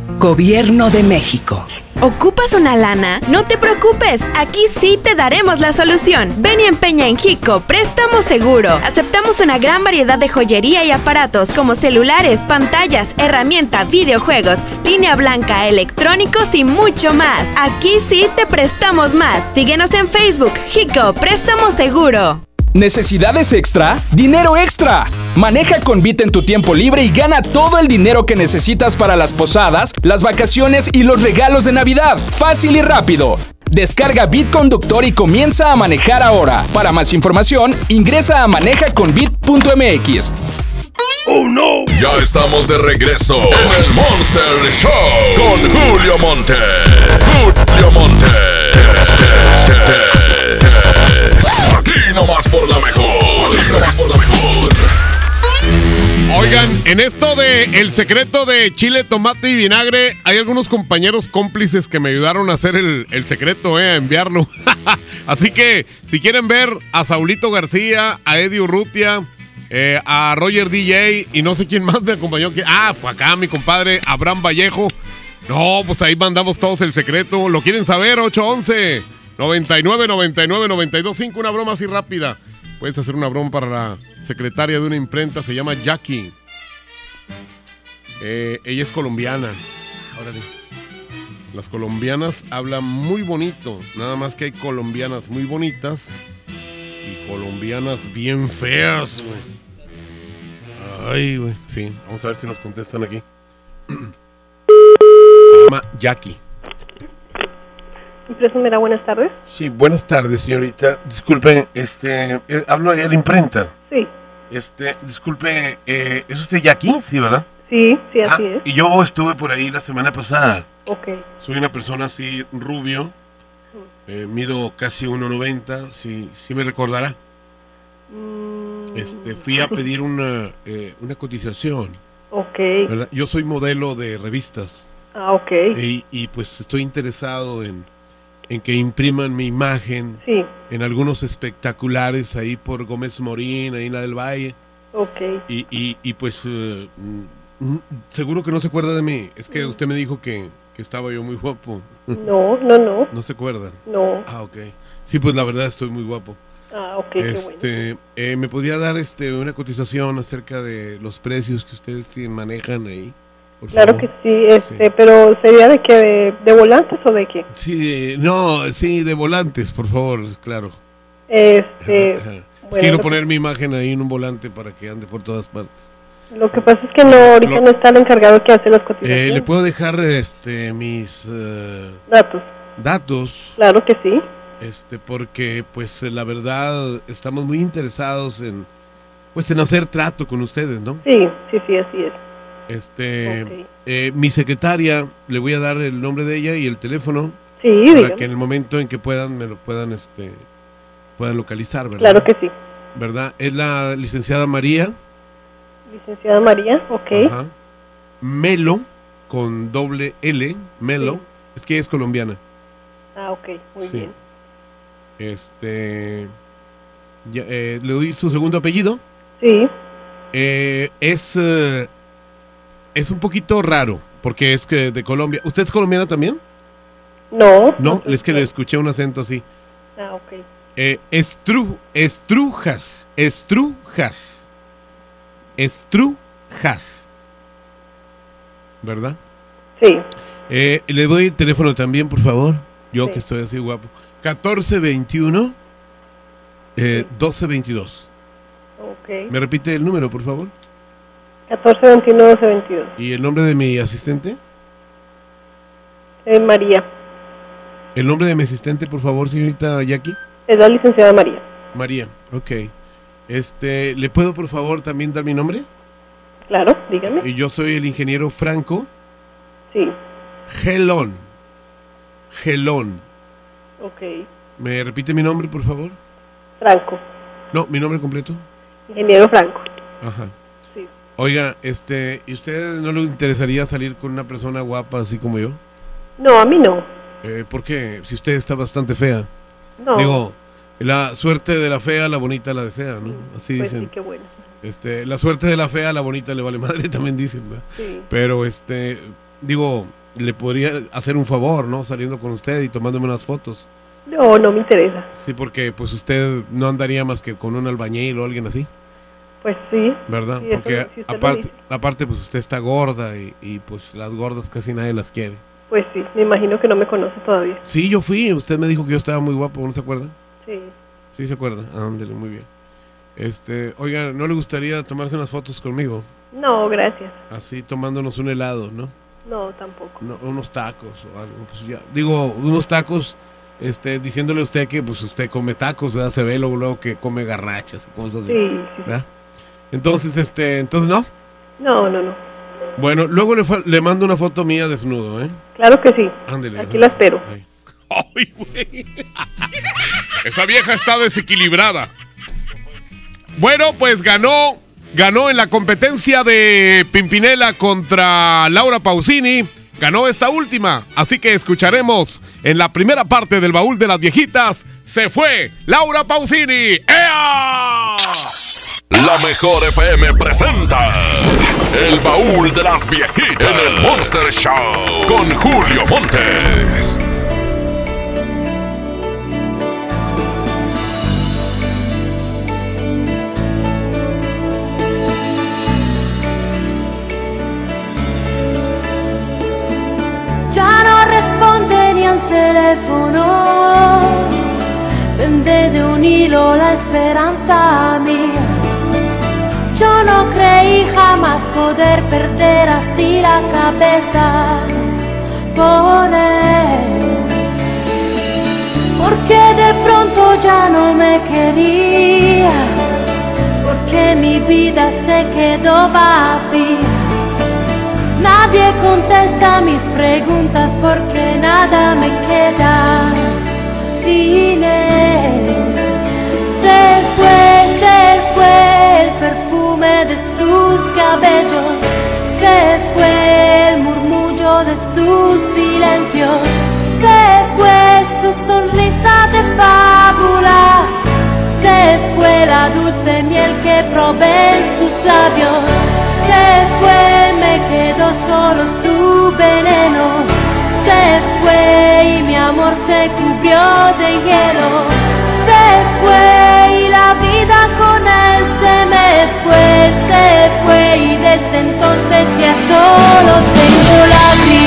Gobierno de México. ¿Ocupas una lana? No te preocupes, aquí sí te daremos la solución. Ven y empeña en Jico, préstamo seguro. Aceptamos una gran variedad de joyería y aparatos como celulares, pantallas, herramienta, videojuegos, línea blanca, electrónicos y mucho más. Aquí sí te prestamos más. Síguenos en Facebook, Jico, préstamo seguro. ¿Necesidades extra? ¡Dinero extra! Maneja con Bit en tu tiempo libre y gana todo el dinero que necesitas para las posadas, las vacaciones y los regalos de Navidad. Fácil y rápido. Descarga Bit Conductor y comienza a manejar ahora. Para más información, ingresa a manejaconbit.mx. ¡Oh no! Ya estamos de regreso en el Monster Show con Julio Monte. Julio Monte. Aquí nomás por la mejor. Aquí nomás por la mejor. Oigan, en esto de el secreto de chile, tomate y vinagre, hay algunos compañeros cómplices que me ayudaron a hacer el, secreto, eh, a enviarlo. Así que, si quieren ver a Saulito García, a Eddie Urrutia, eh, a Roger DJ y no sé quién más me acompañó. que- Ah, pues acá mi compadre Abraham Vallejo. No, pues ahí mandamos todos el secreto. ¿Lo quieren saber? 811 99 99 92 5. Una broma así rápida. Puedes hacer una broma para la secretaria de una imprenta. Se llama Jackie. Eh, ella es colombiana. Órale. Las colombianas hablan muy bonito. Nada más que hay colombianas muy bonitas y colombianas bien feas, güey. Ay, güey. Sí, vamos a ver si nos contestan aquí. Se llama Jackie. Buenas tardes. Sí, buenas tardes, señorita. Disculpe, este, eh, hablo a la imprenta. Sí. Este, disculpe, eh, ¿es usted Jackie? Sí, ¿verdad? Sí, sí, así Ah, es. Y yo estuve por ahí la semana pasada. Ok. Soy una persona así rubio. eh, mido casi 1.90. Si sí me recordará. Mm, Este, fui a pedir una, eh, una cotización. Ok. ¿verdad? Yo soy modelo de revistas. Ah, ok. Y, y, pues estoy interesado en, en que impriman mi imagen Sí. en algunos espectaculares ahí por Gómez Morín, ahí en la del Valle. Ok. Y, y, y, pues eh, mm, mm, seguro que no se acuerda de mí. Es que usted me dijo que, que estaba yo muy guapo. No, no, no. ¿No se acuerda? No. Ah, ok. Sí, pues la verdad estoy muy guapo. Ah, ok, qué bueno. Este, eh, ¿Me podría dar este una cotización acerca de los precios que ustedes manejan ahí? Por Claro favor? que sí, este, pero ¿sería de que de, de volantes o de qué? Sí, no, sí, de volantes, por favor, claro. Este, Ajá. Bueno, quiero poner mi imagen ahí en un volante para que ande por todas partes. Lo que pasa es que no, ahorita Lo- no está el encargado que hace las Eh, cotizaciones. ¿Le puedo dejar este mis eh, Datos. datos? Claro que sí. Este, porque pues eh, la verdad estamos muy interesados en pues en hacer trato con ustedes, ¿no? Sí, sí, sí, así es. Este, eh, mi secretaria, le voy a dar el nombre de ella y el teléfono Sí, para dígame. que en el momento en que puedan me lo puedan este puedan localizar, ¿verdad? Claro que sí. ¿Verdad? Es la licenciada María. Licenciada María, ok. Ajá. Melo, con doble L, Melo. Es que ella es colombiana. Ah, ok, muy Sí. bien. Este. ya, eh, ¿Le doy su segundo apellido? Sí. Eh, es. Es un poquito raro, porque es que de Colombia. ¿Usted es colombiana también? No. No, es que le escuché un acento así. Ah, ok. Eh, estru, estrujas, estrujas, estrujas. ¿Verdad? Sí. Eh, le doy el teléfono también, por favor. Yo Sí. que estoy así guapo. 1421 eh, 1222. Ok. ¿Me repite el número, por favor? 14, 21, 12, 22. ¿Y el nombre de mi asistente? Eh, María. ¿El nombre de mi asistente, por favor, señorita Jackie? Es la licenciada María. María, ok. Este, ¿le puedo, por favor, también dar mi nombre? Claro, dígame. Y Yo soy el ingeniero Franco Sí. Gelón. Gelón. Ok. ¿Me repite mi nombre, por favor? Franco. No, mi nombre completo. Ingeniero Franco. Ajá. Oiga, este, ¿y usted no le interesaría salir con una persona guapa así como yo? No, a mí no. Eh, ¿Por qué? Si usted está bastante fea. No. Digo, la suerte de la fea, la bonita la desea, ¿no? Así Pues dicen. sí, qué bueno. Este, la suerte de la fea, la bonita le vale madre, también dicen, ¿verdad? Sí. Pero, este, digo, le podría hacer un favor, ¿no? Saliendo con usted y tomándome unas fotos. No, no me interesa. Sí, porque pues usted no andaría más que con un albañil o alguien así, Pues sí. ¿verdad? Sí, porque si aparte, aparte, pues usted está gorda y, y, pues las gordas casi nadie las quiere. Pues sí, me imagino que no me conoce todavía. Sí, yo fui, usted me dijo que yo estaba muy guapo, ¿no se acuerda? Sí. Sí, se acuerda. Ándele, muy bien. Este, oiga, ¿no le gustaría tomarse unas fotos conmigo? No, gracias. Así tomándonos un helado, ¿no? No, tampoco. No, unos tacos o algo. Pues ya, digo, unos tacos, este, diciéndole a usted que pues usted come tacos, ¿verdad? Se ve luego, luego que come garrachas cosas así. Sí, sí. ¿verdad? Entonces, este, entonces no. No, no, no. Bueno, luego le, mando una foto mía desnudo, ¿eh? Claro que sí. Ándele. Aquí la espero. Ay, güey. Esa vieja está desequilibrada. Bueno, pues ganó, ganó en la competencia de Pimpinela contra Laura Pausini. Ganó esta última, así que escucharemos en la primera parte del baúl de las viejitas. Se fue Laura Pausini. ¡Ea! La mejor FM presenta El baúl de las viejitas en el Monster Show con Julio Montes. Ya no responde ni al teléfono. Pende de un hilo la esperanza mía. Yo no creí jamás poder perder así la cabeza por él. Porque de pronto ya no me quería. Porque mi vida se quedó vacía. Nadie contesta mis preguntas porque nada me queda sin él. De sus cabellos, se fue el murmullo de sus silencios, se fue su sonrisa de fábula, se fue la dulce miel que probé en sus labios, se fue, me quedó solo su veneno, se fue y mi amor se cubrió de hielo, se fue y la vida con él se me fue, se fue y desde entonces ya solo tengo lágrimas,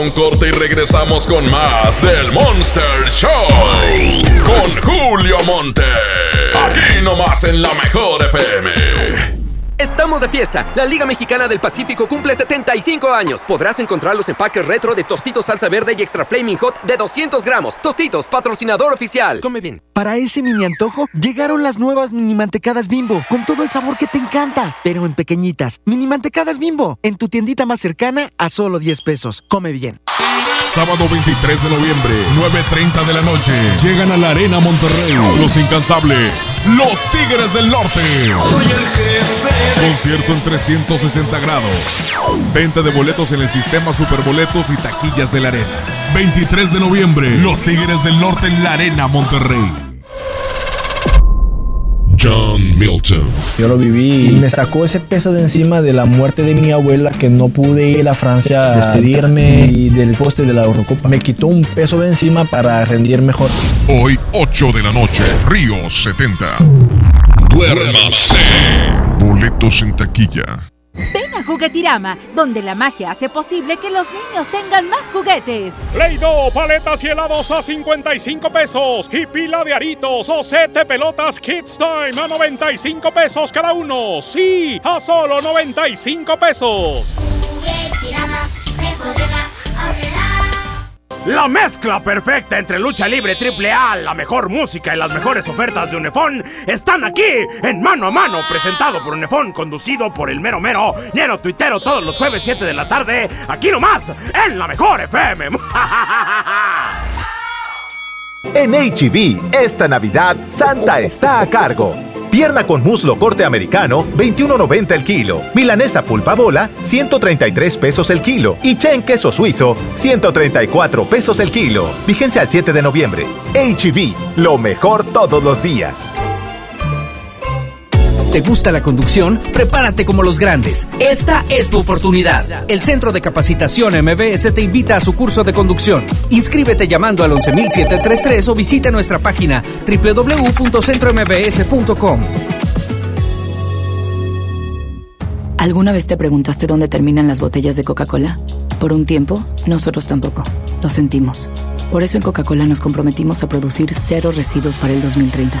un corte y regresamos con más del Monster Show. Con Julio Monte. Aquí nomás en la mejor FM. Estamos de fiesta. La Liga Mexicana del Pacífico cumple 75 años. Podrás encontrar los empaques retro de Tostitos Salsa Verde y Extra Flaming Hot de 200 gramos. Tostitos, patrocinador oficial. Come bien. Para ese mini antojo, llegaron las nuevas mini mantecadas bimbo, con todo el sabor que te encanta, pero en pequeñitas. Mini mantecadas bimbo, en tu tiendita más cercana a solo 10 pesos. Come bien. Sábado 23 de noviembre, 9.30 de la noche. Llegan a la Arena Monterrey. Los incansables. Los Tigres del Norte. Concierto en 360 grados. Venta de boletos en el sistema Superboletos y taquillas de la Arena. 23 de noviembre, Los Tigres del Norte en la Arena Monterrey. John Milton. Yo lo viví y me sacó ese peso de encima de la muerte de mi abuela que no pude ir a Francia a despedirme y del poste de la Eurocopa. Me quitó un peso de encima para rendir mejor. Hoy, 8 de la noche, Río 70. Duérmase. Boletos en taquilla. Juguetirama, donde la magia hace posible que los niños tengan más juguetes. Play-Doh, paletas y helados a 55 pesos. Y pila de aritos o set de pelotas Kids Time a 95 pesos cada uno. Sí, a solo 95 pesos. Juguetirama, de bodega. La mezcla perfecta entre lucha libre triple A, la mejor música y las mejores ofertas de Unefón están aquí en Mano a Mano, presentado por Unefón, conducido por el mero mero, lleno tuitero todos los jueves 7 de la tarde, aquí nomás, en la mejor FM. En HB, esta Navidad, Santa está a cargo. Pierna con muslo corte americano, 21.90 el kilo. Milanesa pulpa bola, 133 pesos el kilo. Y chen queso suizo, 134 pesos el kilo. Vigencia al 7 de noviembre. HB, lo mejor todos los días. ¿Te gusta la conducción? Prepárate como los grandes. Esta es tu oportunidad. El Centro de Capacitación MBS te invita a su curso de conducción. Inscríbete llamando al 11733 o visita nuestra página www.centrombs.com. ¿Alguna vez te preguntaste dónde terminan las botellas de Coca-Cola? Por un tiempo, nosotros tampoco. Lo sentimos. Por eso en Coca-Cola nos comprometimos a producir cero residuos para el 2030.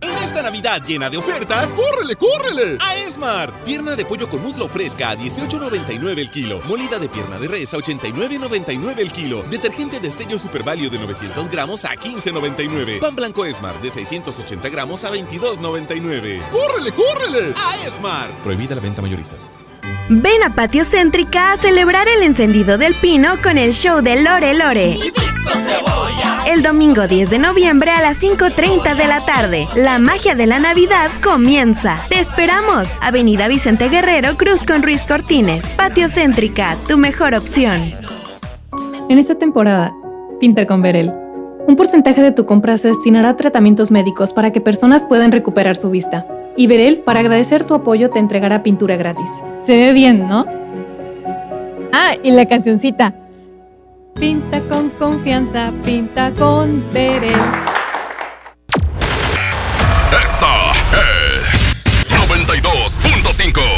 En esta Navidad llena de ofertas, ¡córrele, córrele! A Esmart. Pierna de pollo con muslo fresca a 18.99 el kilo. Molida de pierna de res a 89.99 el kilo. Detergente de Estello Value de 900 gramos a 15.99. Pan blanco Esmart de 680 gramos a 22.99. ¡Córrele, córrele! A Esmart. Prohibida la venta mayoristas. Ven a Patio Céntrica a celebrar el encendido del pino con el show de Lore Lore. El domingo 10 de noviembre a las 5.30 de la tarde. La magia de la Navidad comienza. Te esperamos. Avenida Vicente Guerrero, Cruz con Ruiz Cortines. Patio Céntrica, tu mejor opción. En esta temporada, pinta con Verel. Un porcentaje de tu compra se destinará a tratamientos médicos para que personas puedan recuperar su vista. Y Verel, para agradecer tu apoyo, te entregará pintura gratis. Se ve bien, ¿no? Ah, y la cancioncita. Pinta con confianza, pinta con Verel. Esta es 92.5.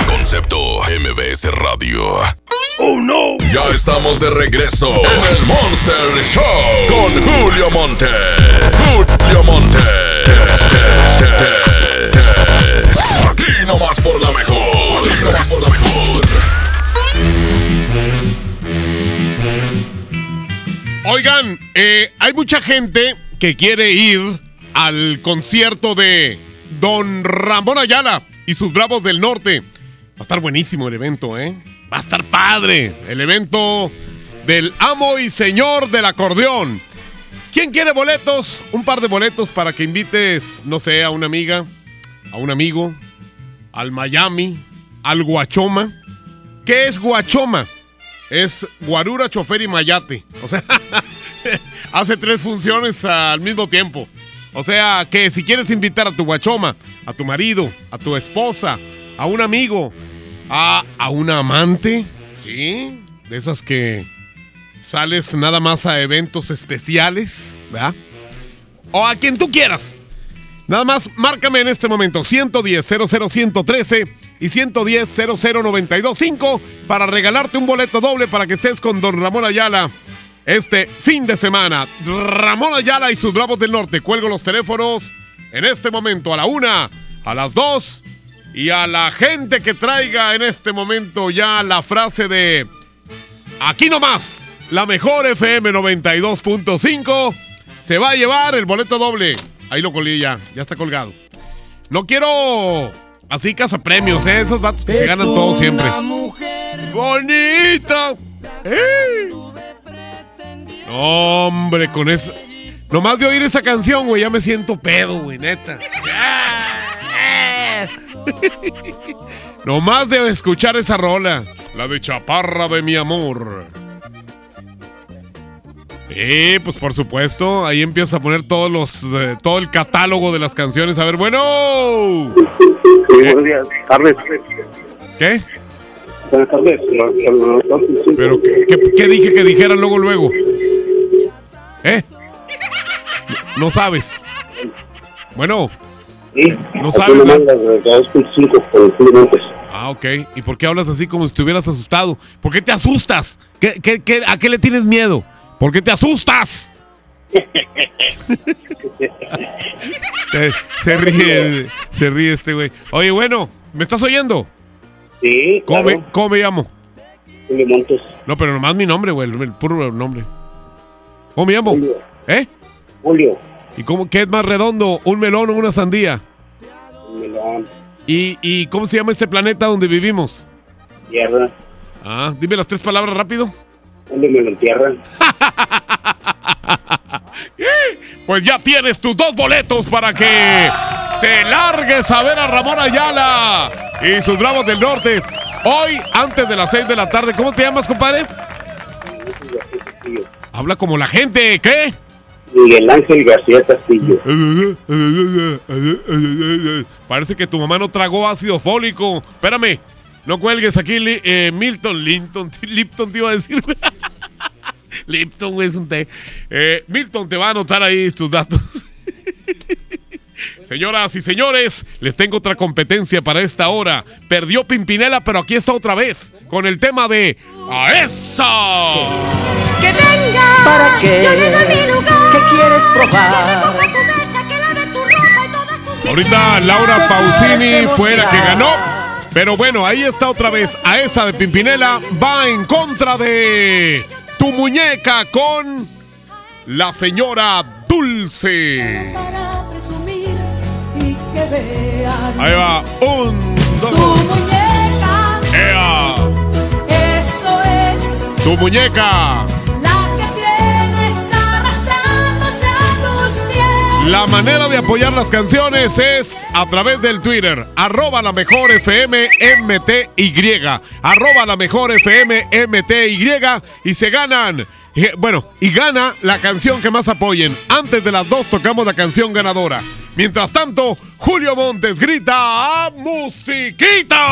Concepto MBS Radio. Oh no. Ya estamos de regreso en el Monster Show con Julio Monte. Julio Monte. Aquí nomás por la mejor. Aquí nomás por la mejor. Oigan, eh, hay mucha gente que quiere ir al concierto de Don Ramón Ayala y sus Bravos del Norte. Va a estar buenísimo el evento, ¿eh? Va a estar padre. El evento del amo y señor del acordeón. ¿Quién quiere boletos? Un par de boletos para que invites, no sé, a una amiga, a un amigo, al Miami, al Guachoma. ¿Qué es Guachoma? Es Guarura, Chofer y Mayate. O sea, hace tres funciones al mismo tiempo. O sea, que si quieres invitar a tu guachoma, a tu marido, a tu esposa, a un amigo, a, a una amante, ¿sí? De esas que sales nada más a eventos especiales, ¿verdad? O a quien tú quieras. Nada más, márcame en este momento 110 00113 y 110 00925 para regalarte un boleto doble para que estés con Don Ramón Ayala este fin de semana. Ramón Ayala y sus Bravos del Norte. Cuelgo los teléfonos en este momento a la una, a las dos y a la gente que traiga en este momento ya la frase de aquí nomás, la mejor FM 92.5 se va a llevar el boleto doble. Ahí lo colgué ya, ya está colgado. No quiero así premios, ¿eh? esos vatos que se ganan todo siempre. ¡Bonita! ¡Eh! Hombre, con eso. Nomás de oír esa canción, güey, ya me siento pedo, güey, neta. Nomás de escuchar esa rola. La de Chaparra de mi amor. Eh, pues por supuesto, ahí empiezas a poner todos los, eh, todo el catálogo de las canciones. A ver, bueno. buenos días, tardes. ¿Qué? Buenas tardes. Pero ¿qué, qué, qué dije que dijera luego, luego? ¿Eh? No sabes. Bueno. No sabes. Ah, ok. ¿Y por qué hablas así como si estuvieras asustado? ¿Por qué te asustas? ¿Qué, qué, qué, a qué le tienes miedo? ¿Por qué te asustas? se, se ríe, se ríe este güey. Oye, bueno, ¿me estás oyendo? Sí, ¿Cómo, claro. me, cómo me llamo? Julio Montes. No, pero nomás mi nombre, güey, el, puro nombre. ¿Cómo me llamo? ¿Eh? Julio. ¿Y cómo, qué es más redondo, un melón o una sandía? Melón. ¿Y, ¿Y cómo se llama este planeta donde vivimos? Tierra. Ah, dime las tres palabras rápido. ¿Dónde me lo entierran? Pues ya tienes tus dos boletos para que te largues a ver a Ramón Ayala y sus Bravos del Norte. Hoy, antes de las seis de la tarde, ¿cómo te llamas, compadre? Habla como la gente, ¿qué? Miguel Ángel García Castillo. Parece que tu mamá no tragó ácido fólico. Espérame, no cuelgues aquí, eh, Milton, Linton, Lipton te iba a decir. Lipton güey, es un té. Eh, Milton te va a anotar ahí tus datos. Señoras y señores, les tengo otra competencia para esta hora. Perdió Pimpinela, pero aquí está otra vez con el tema de ¡A esa! ¡Que venga! ¿Para qué? Yo le doy mi lugar. ¿Qué quieres probar? Que tu que tu Ahorita Laura Pausini fue la que ganó. Pero bueno, ahí está otra vez. A esa de Pimpinela va en contra de tu muñeca con la señora Dulce. que Ahí va. Un, tu dos. muñeca. ¡Ea! Eso es Tu muñeca. La manera de apoyar las canciones es a través del Twitter, arroba la mejor FM MTY, arroba la mejor FM MTY y se ganan, eh, bueno, y gana la canción que más apoyen. Antes de las dos tocamos la canción ganadora. Mientras tanto, Julio Montes grita musiquita.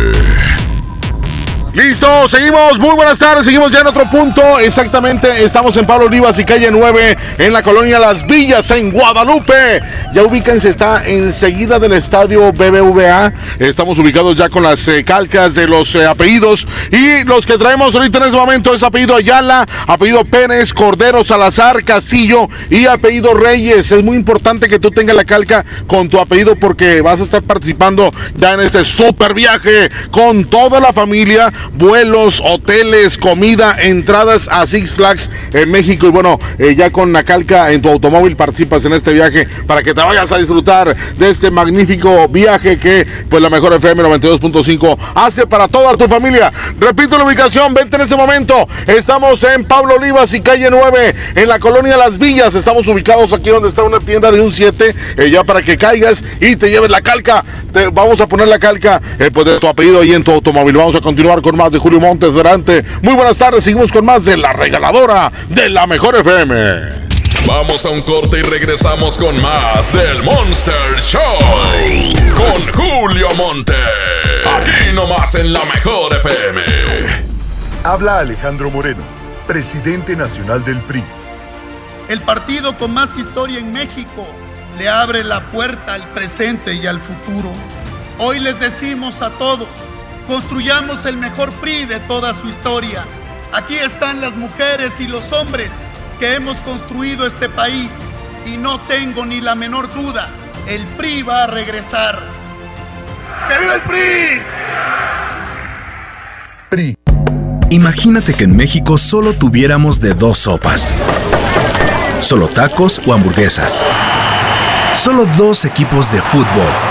Listo, seguimos. Muy buenas tardes. Seguimos ya en otro punto. Exactamente, estamos en Pablo Olivas y calle 9, en la colonia Las Villas, en Guadalupe. Ya ubíquense, está enseguida del estadio BBVA. Estamos ubicados ya con las eh, calcas de los eh, apellidos. Y los que traemos ahorita en este momento es apellido Ayala, apellido Pérez, Cordero, Salazar, Castillo y apellido Reyes. Es muy importante que tú tengas la calca con tu apellido porque vas a estar participando ya en este super viaje con toda la familia vuelos, hoteles, comida, entradas a Six Flags en México. Y bueno, eh, ya con la calca en tu automóvil participas en este viaje para que te vayas a disfrutar de este magnífico viaje que pues la mejor FM 92.5 hace para toda tu familia. Repito la ubicación, vente en este momento. Estamos en Pablo Olivas y calle 9, en la colonia Las Villas. Estamos ubicados aquí donde está una tienda de un 7, eh, ya para que caigas y te lleves la calca. Vamos a poner la calca eh, pues de tu apellido ahí en tu automóvil. Vamos a continuar con más de Julio Montes delante. Muy buenas tardes, seguimos con más de la regaladora de la mejor FM. Vamos a un corte y regresamos con más del Monster Show. Con Julio Monte. Aquí nomás en la mejor FM. Habla Alejandro Moreno, presidente nacional del PRI. El partido con más historia en México le abre la puerta al presente y al futuro. Hoy les decimos a todos, construyamos el mejor PRI de toda su historia. Aquí están las mujeres y los hombres que hemos construido este país y no tengo ni la menor duda, el PRI va a regresar. ¡Que viva el PRI! PRI. Imagínate que en México solo tuviéramos de dos sopas. Solo tacos o hamburguesas. Solo dos equipos de fútbol.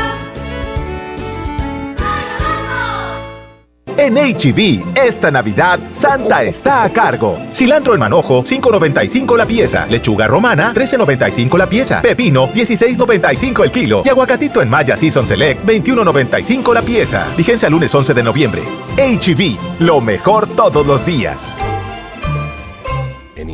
En HB, esta Navidad, Santa está a cargo. Cilantro en manojo, 5.95 la pieza. Lechuga romana, 13.95 la pieza. Pepino, 16.95 el kilo. Y aguacatito en Maya Season Select, 21.95 la pieza. Vigencia lunes 11 de noviembre. HB, lo mejor todos los días.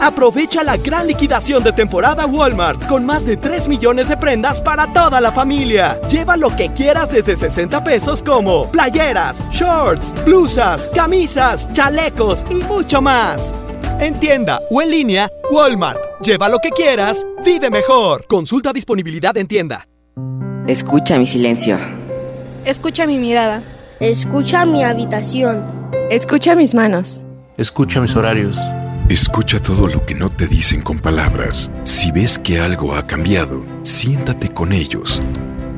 Aprovecha la gran liquidación de temporada Walmart con más de 3 millones de prendas para toda la familia. Lleva lo que quieras desde 60 pesos como playeras, shorts, blusas, camisas, chalecos y mucho más. En tienda o en línea, Walmart. Lleva lo que quieras, vive mejor. Consulta disponibilidad en tienda. Escucha mi silencio. Escucha mi mirada. Escucha mi habitación. Escucha mis manos. Escucha mis horarios. Escucha todo lo que no te dicen con palabras. Si ves que algo ha cambiado, siéntate con ellos.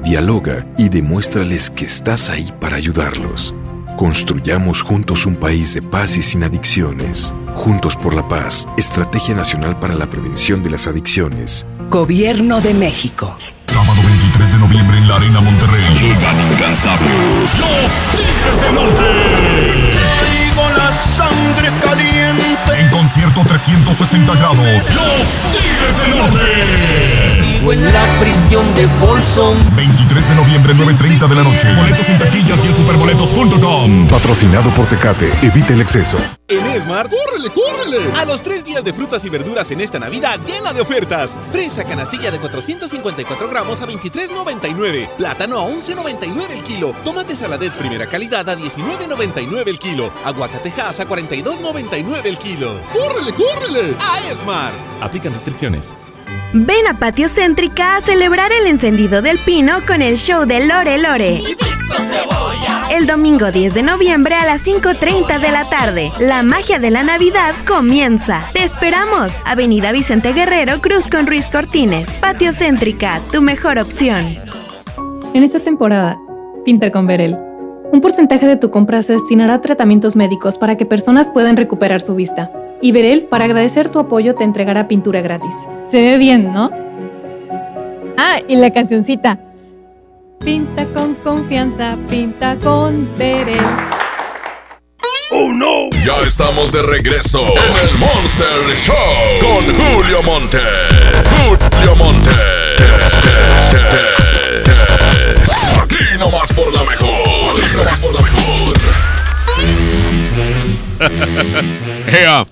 Dialoga y demuéstrales que estás ahí para ayudarlos. Construyamos juntos un país de paz y sin adicciones. Juntos por la paz, Estrategia Nacional para la Prevención de las Adicciones. Gobierno de México. Sábado 23 de noviembre en la Arena Monterrey. Llegan incansables. Los Tigres del Norte. En concierto 360 grados. Los Tigres del Norte. En la prisión de Folsom. 23 de noviembre, 9.30 de la noche. Boletos en taquillas y en superboletos.com. Patrocinado por Tecate. Evite el exceso. En Esmart, ¡córrele, córrele! A los tres días de frutas y verduras en esta Navidad llena de ofertas. Fresa canastilla de 454 gramos a 23.99. Plátano a 11.99 el kilo. Tomate saladet primera calidad a 19.99 el kilo. Aguacatejas a 42.99 el kilo. ¡Córrele, córrele! A Esmart. Aplican restricciones. Ven a Patio Céntrica a celebrar el encendido del pino con el show de Lore Lore. El domingo 10 de noviembre a las 5.30 de la tarde. La magia de la Navidad comienza. Te esperamos. Avenida Vicente Guerrero, Cruz con Ruiz Cortines. Patio Céntrica, tu mejor opción. En esta temporada, pinta con Verel. Un porcentaje de tu compra se destinará a tratamientos médicos para que personas puedan recuperar su vista. Y Verel, para agradecer tu apoyo, te entregará pintura gratis. Se ve bien, ¿no? Ah, y la cancioncita. Pinta con confianza, pinta con Verel. ¡Oh, no! Ya estamos de regreso en el Monster Show con Julio Monte. Julio Monte. Aquí nomás por la mejor. Aquí nomás por la mejor. Ea.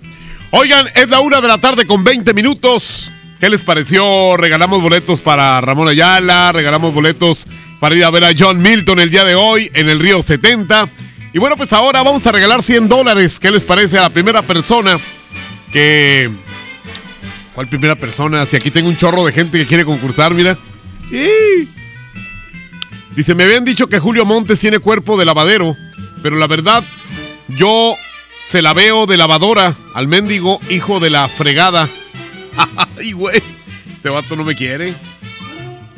Oigan, es la una de la tarde con 20 minutos. ¿Qué les pareció? Regalamos boletos para Ramón Ayala, regalamos boletos para ir a ver a John Milton el día de hoy en el Río 70. Y bueno, pues ahora vamos a regalar 100 dólares. ¿Qué les parece a la primera persona que... ¿Cuál primera persona? Si aquí tengo un chorro de gente que quiere concursar, mira. ¡Y! Dice, me habían dicho que Julio Montes tiene cuerpo de lavadero, pero la verdad, yo se la veo de lavadora al mendigo hijo de la fregada. Ay, güey. Este vato no me quiere.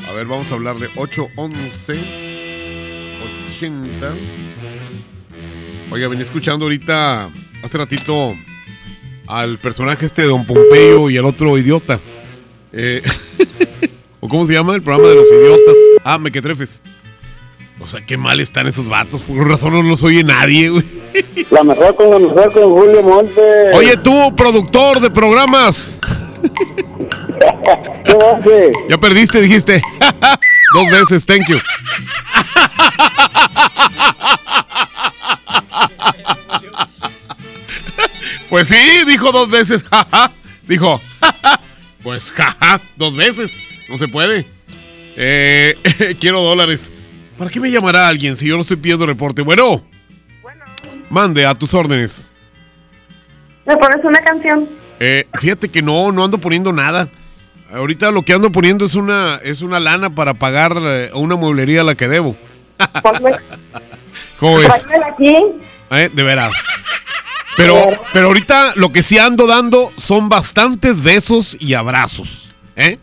A ver, vamos a hablar de 8, 11, 80. Oiga, venía escuchando ahorita, hace ratito, al personaje este de Don Pompeyo y al otro idiota. Eh, ¿O cómo se llama? El programa de los idiotas. Ah, Mequetrefes. O sea, qué mal están esos vatos. Por razón no los oye nadie, güey. La mejor con la mejor con Julio Montes. Oye, tú, productor de programas. ¿Qué hace? Ya perdiste, dijiste. Dos veces, thank you. Pues sí, dijo dos veces, jaja. Dijo, jaja. Pues jaja, dos veces. No se puede. Eh, quiero dólares. ¿Para qué me llamará alguien si yo no estoy pidiendo reporte? Bueno. Mande a tus órdenes. ¿Me pones una canción? Eh, fíjate que no, no ando poniendo nada. Ahorita lo que ando poniendo es una, es una lana para pagar eh, una mueblería a la que debo. ¿Cómo es? Aquí. Eh, De veras. Pero, pero ahorita lo que sí ando dando son bastantes besos y abrazos. ¿Eh?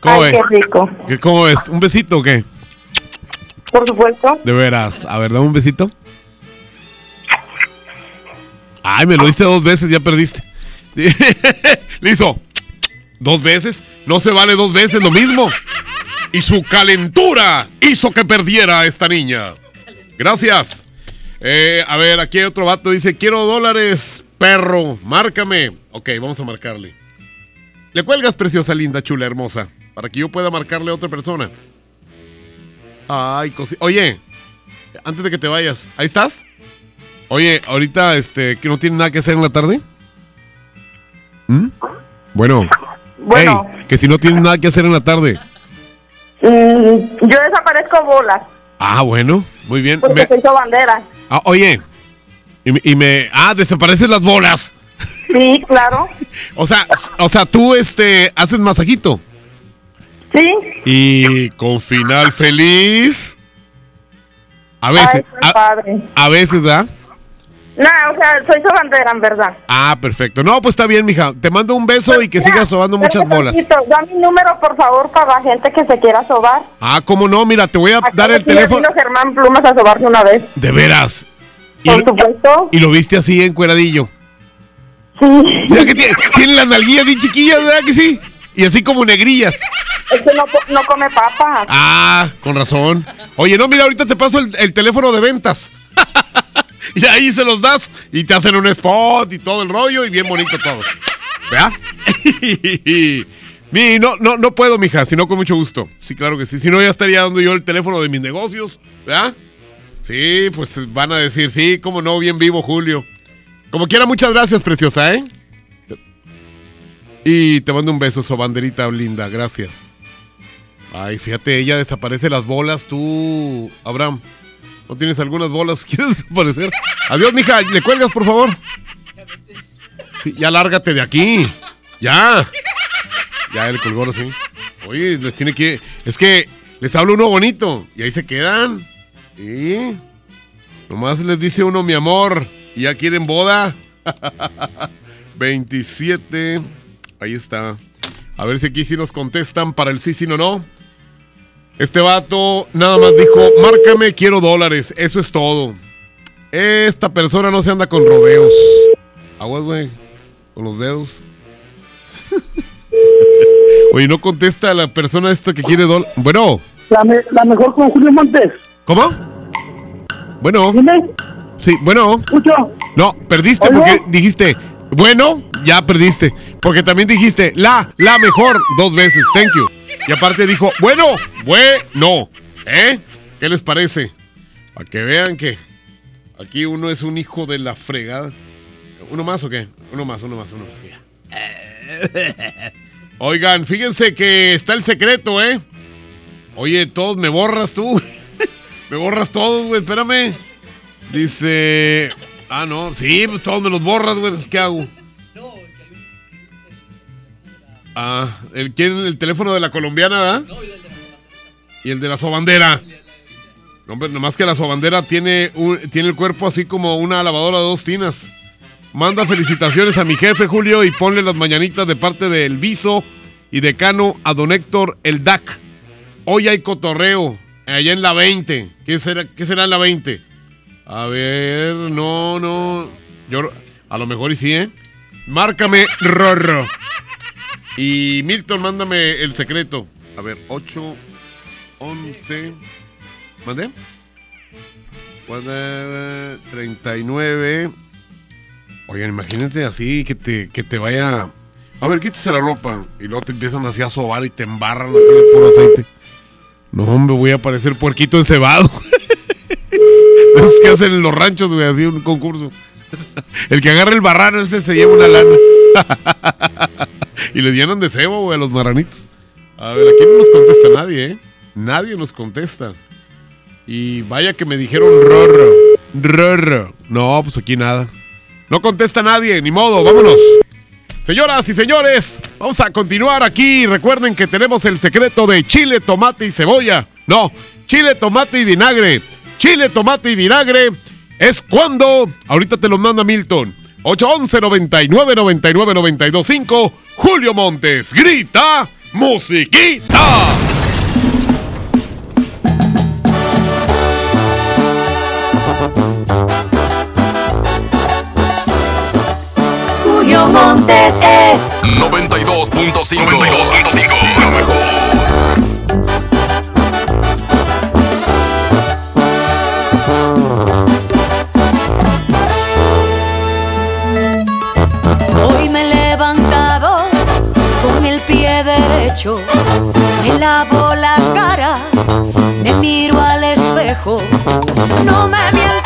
¿Cómo Ay, es? qué rico. ¿Qué- ¿Cómo es? ¿Un besito o qué? Por supuesto. De veras. A ver, dame un besito. Ay, me lo diste dos veces, ya perdiste. Hizo dos veces. No se vale dos veces lo mismo. Y su calentura hizo que perdiera a esta niña. Gracias. Eh, a ver, aquí hay otro vato. Dice, quiero dólares, perro. Márcame. Ok, vamos a marcarle. Le cuelgas, preciosa, linda, chula, hermosa. Para que yo pueda marcarle a otra persona. Ay, Oye, antes de que te vayas, ¿ahí estás? Oye, ahorita, este, que no tiene nada que hacer en la tarde. ¿Mm? Bueno. Bueno. Que si no tienes nada que hacer en la tarde. Mm, yo desaparezco bolas Ah, bueno, muy bien. porque Me- se hizo bandera. ah, oye, y, me- y me. Ah, desaparecen las bolas. Sí, claro. O sea, o sea, tú, este, haces masajito. Sí. Y con final feliz. A veces. Ay, a, veces, ¿verdad? No, o sea, soy su bandera, en verdad. Ah, perfecto. No, pues está bien, mija. Te mando un beso y que sigas sobando muchas bolas. Da mi número, por favor, para la gente que se quiera sobar. Ah, ¿cómo no? Mira, te voy a dar el teléfono. vino Germán Plumas a sobarse una vez. De veras. Y, Por lo- supuesto. y lo viste así encueradillo. Sí. O sea que tiene, tiene las nalguillas bien chiquillas, ¿verdad que sí? Y así como negrillas. Es que no, come papas. Ah, con razón. Oye, no, mira, ahorita te paso el, el teléfono de ventas. y ahí se los das y te hacen un spot y todo el rollo y bien bonito todo. ¿Vea? Mi, no, no, no puedo, mija, sino con mucho gusto. Sí, claro que sí. Si no, ya estaría dando yo el teléfono de mis negocios, ¿verdad? Sí, pues van a decir, sí, cómo no, bien vivo, Julio. Como quiera, muchas gracias, preciosa, ¿eh? Y te mando un beso, so banderita linda, gracias. Ay, fíjate, ella desaparece las bolas, tú, Abraham. ¿No tienes algunas bolas? ¿Quieres desaparecer? Adiós, mija, ¿le cuelgas, por favor? Ya lárgate de aquí. Ya. Ya, el colgó sí. Oye, les tiene que... Es que les habla uno bonito y ahí se quedan. Sí. Nomás les dice uno, mi amor, y ya quieren boda. 27. Ahí está. A ver si aquí sí nos contestan para el sí, sí, no, no. Este vato nada más dijo, márcame, quiero dólares. Eso es todo. Esta persona no se anda con rodeos. Aguas, güey. Con los dedos. Oye, no contesta a la persona esta que quiere dólares. Bueno. La, me- la mejor con Julio Montes. ¿Cómo? Bueno. Sí, bueno. No, perdiste porque dijiste, bueno, ya perdiste. Porque también dijiste, la, la mejor, dos veces, thank you. Y aparte dijo, bueno, bueno, ¿eh? ¿Qué les parece? Para que vean que aquí uno es un hijo de la fregada. ¿Uno más o qué? Uno más, uno más, uno más. ya. Oigan, fíjense que está el secreto, ¿eh? Oye, todos me borras tú. me borras todos, güey, espérame. Dice. Ah, no. Sí, pues todos me los borras, güey. ¿Qué hago? Ah, el, ¿quién? El teléfono de la colombiana, ¿verdad? Y el de la sobandera. No, hombre, nomás que la sobandera tiene, un- tiene el cuerpo así como una lavadora de dos tinas. Manda felicitaciones a mi jefe, Julio, y ponle las mañanitas de parte del Viso y decano a don Héctor el DAC. Hoy hay cotorreo. Allá en la 20. ¿Qué será, qué será en la 20? A ver, no, no. Yo, a lo mejor y sí, ¿eh? Márcame, Rorro. Y Milton, mándame el secreto. A ver, 8, 11. ¿Mandé? 39. Oigan, imagínate así que te, que te vaya. A ver, quítese la ropa. Y luego te empiezan así a sobar y te embarran así de puro aceite. No, hombre, voy a parecer puerquito encebado. Esos que hacen en los ranchos, güey, así un concurso. El que agarra el barrano, ese se lleva una lana. y les llenan de cebo, güey, a los marranitos. A ver, aquí no nos contesta nadie, ¿eh? Nadie nos contesta. Y vaya que me dijeron rorro. Rorro. No, pues aquí nada. No contesta nadie, ni modo, vámonos. Señoras y señores, vamos a continuar aquí. Recuerden que tenemos el secreto de chile, tomate y cebolla. No, chile, tomate y vinagre. Chile, tomate y vinagre es cuando. Ahorita te lo manda Milton. 811 99 99 925 Julio Montes. Grita, musiquita. Julio Montes es 92.5. 92.5. Lo mejor. Me lavo la cara, me miro al espejo. No me mientas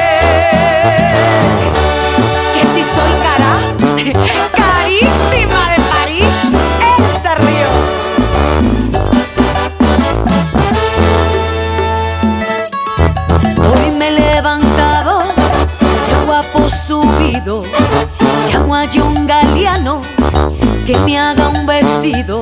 Que me haga un vestido,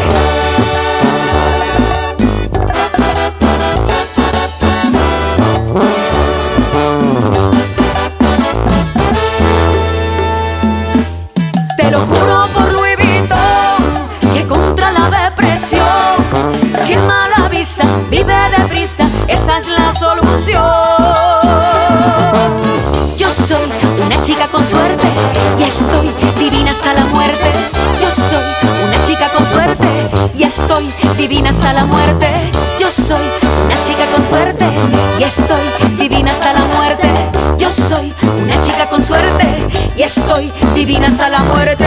Estoy divina hasta la muerte. Yo soy una chica con suerte y estoy divina hasta la muerte. Yo soy una chica con suerte y estoy divina hasta la muerte.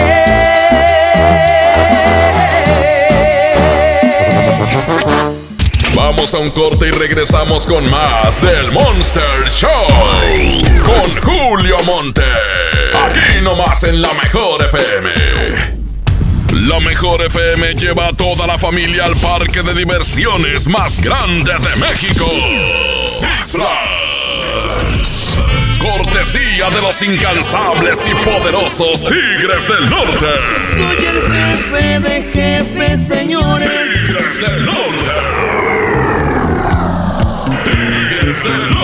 Vamos a un corte y regresamos con más del Monster Show. Con Julio Monte. Aquí nomás en la mejor FM. La mejor FM lleva a toda la familia al parque de diversiones más grande de México. Six Flags. Cortesía de los incansables y poderosos Tigres del Norte. Soy el jefe de jefes, señores. Tigres del Norte. Tigres del Norte.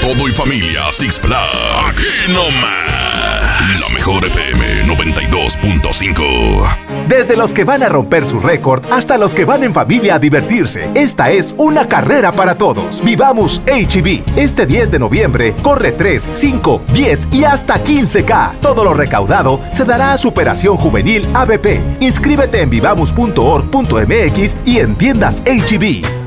todo y familia Six Flags. Aquí nomás. La mejor FM 92.5. Desde los que van a romper su récord hasta los que van en familia a divertirse, esta es una carrera para todos. Vivamos HB. Este 10 de noviembre corre 3, 5, 10 y hasta 15K. Todo lo recaudado se dará a Superación Juvenil ABP. Inscríbete en vivamos.org.mx y en tiendas HB.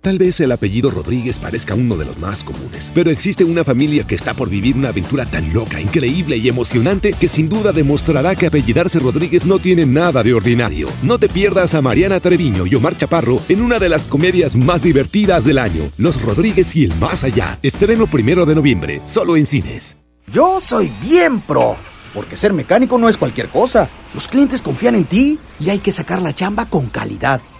Tal vez el apellido Rodríguez parezca uno de los más comunes, pero existe una familia que está por vivir una aventura tan loca, increíble y emocionante que sin duda demostrará que apellidarse Rodríguez no tiene nada de ordinario. No te pierdas a Mariana Treviño y Omar Chaparro en una de las comedias más divertidas del año, Los Rodríguez y el Más Allá. Estreno primero de noviembre, solo en cines. Yo soy bien pro, porque ser mecánico no es cualquier cosa. Los clientes confían en ti y hay que sacar la chamba con calidad.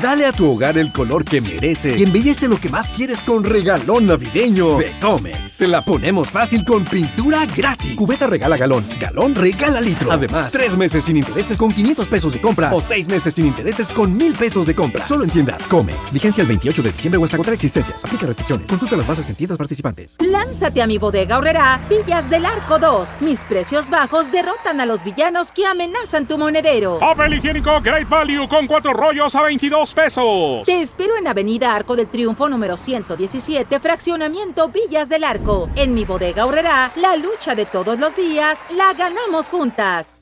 Dale a tu hogar el color que merece y embellece lo que más quieres con regalón navideño de Comex. Se la ponemos fácil con pintura gratis. Cubeta regala galón, galón regala litro. Además, tres meses sin intereses con 500 pesos de compra o seis meses sin intereses con 1000 pesos de compra. Solo en tiendas Comex. Vigencia el 28 de diciembre o hasta contra existencias. Aplica restricciones. Consulta las bases en tiendas participantes. Lánzate a mi bodega horrera Villas del Arco 2. Mis precios bajos derrotan a los villanos que amenazan tu monedero. Papel higiénico Great Value con cuatro rollos a 22 pesos. Te espero en Avenida Arco del Triunfo número 117, fraccionamiento Villas del Arco. En mi bodega horrera, la lucha de todos los días la ganamos juntas.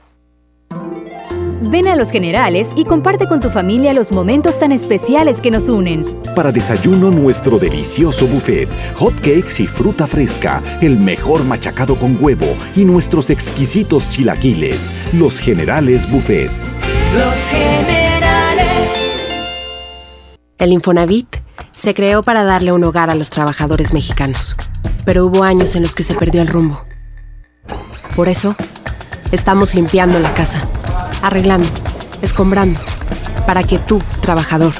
Ven a Los Generales y comparte con tu familia los momentos tan especiales que nos unen. Para desayuno, nuestro delicioso buffet, hot cakes y fruta fresca, el mejor machacado con huevo y nuestros exquisitos chilaquiles. Los Generales Buffets. Los Generales. El Infonavit se creó para darle un hogar a los trabajadores mexicanos, pero hubo años en los que se perdió el rumbo. Por eso, estamos limpiando la casa arreglando, escombrando, para que tú, trabajador,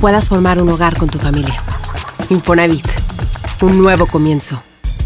puedas formar un hogar con tu familia. Infonavit, un nuevo comienzo.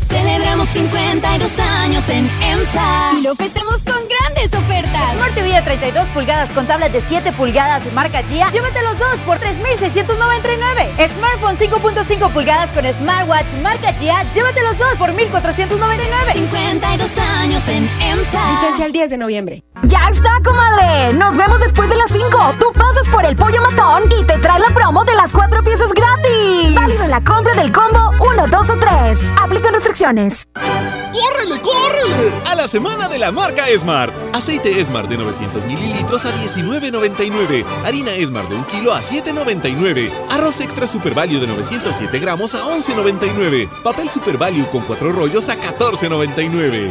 Celebramos 52 años en EMSA y lo festejamos con grandes ofertas. Smart TV de 32 pulgadas con tablet de 7 pulgadas de marca Gia. Llévate los dos por 3,699. Smartphone 5.5 pulgadas con smartwatch marca Gia. Llévate los dos por 1,499. 52 años en EMSA. Vigencia el 10 de noviembre. ¡Ya está, comadre! Nos vemos después de las 5. Tú pasas por el pollo matón y te trae la promo de las 4 piezas gratis. Válido en la compra del combo 1, 2 o 3. Aplica restricciones. ¡Córrele, córrele! A la semana de la marca Esmart. Aceite Esmart de 900 mililitros a 19.99. Harina Esmart de 1 kilo a 7.99. Arroz extra Super Value de 907 gramos a 11.99. Papel Super Value con 4 rollos a 14.99.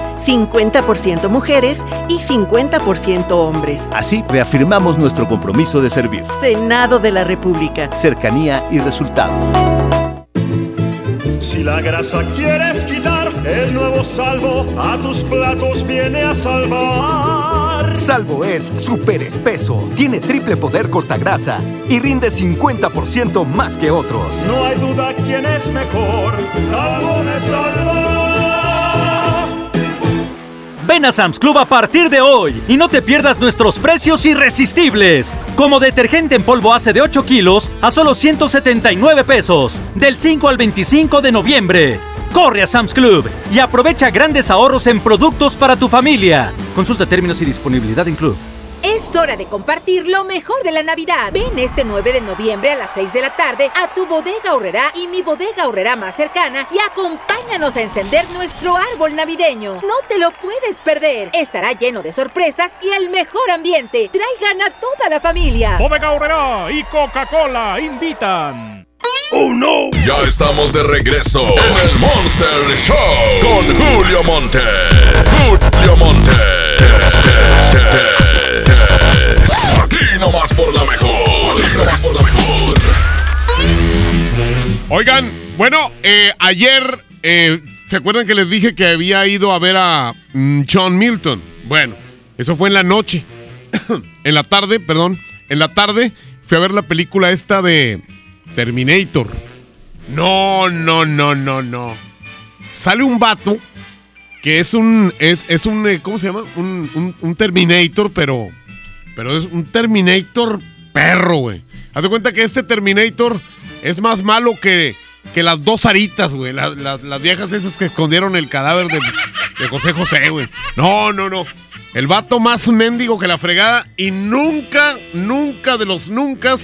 50% mujeres y 50% hombres. Así reafirmamos nuestro compromiso de servir. Senado de la República. Cercanía y resultados. Si la grasa quieres quitar, el nuevo salvo a tus platos viene a salvar. Salvo es súper espeso, tiene triple poder cortagrasa y rinde 50% más que otros. No hay duda quién es mejor. Salvo me salva. Ven a Sam's Club a partir de hoy y no te pierdas nuestros precios irresistibles. Como detergente en polvo hace de 8 kilos a solo 179 pesos, del 5 al 25 de noviembre. Corre a Sam's Club y aprovecha grandes ahorros en productos para tu familia. Consulta términos y disponibilidad en Club. Es hora de compartir lo mejor de la Navidad. Ven este 9 de noviembre a las 6 de la tarde a tu bodega horrera y mi bodega horrera más cercana y acompáñanos a encender nuestro árbol navideño. No te lo puedes perder. Estará lleno de sorpresas y el mejor ambiente. Traigan a toda la familia. Bodega Horrera y Coca-Cola invitan. ¡Oh no! Ya estamos de regreso en el Monster Show con Julio Monte. Julio Monte. Aquí nomás por la mejor. Aquí nomás por la mejor. Oigan, bueno, eh, ayer, eh, ¿se acuerdan que les dije que había ido a ver a mm, John Milton? Bueno, eso fue en la noche. en la tarde, perdón. En la tarde fui a ver la película esta de Terminator. No, no, no, no, no. Sale un vato que es un. Es, es un. eh, ¿Cómo se llama? Un, un- Terminator, pero. Pero es un Terminator perro, güey. Haz de cuenta que este Terminator es más malo que, que las dos aritas, güey. Las, las- las viejas esas que escondieron el cadáver de, de José José, güey. No, no, no. El vato más mendigo que la fregada y nunca, nunca de los nunca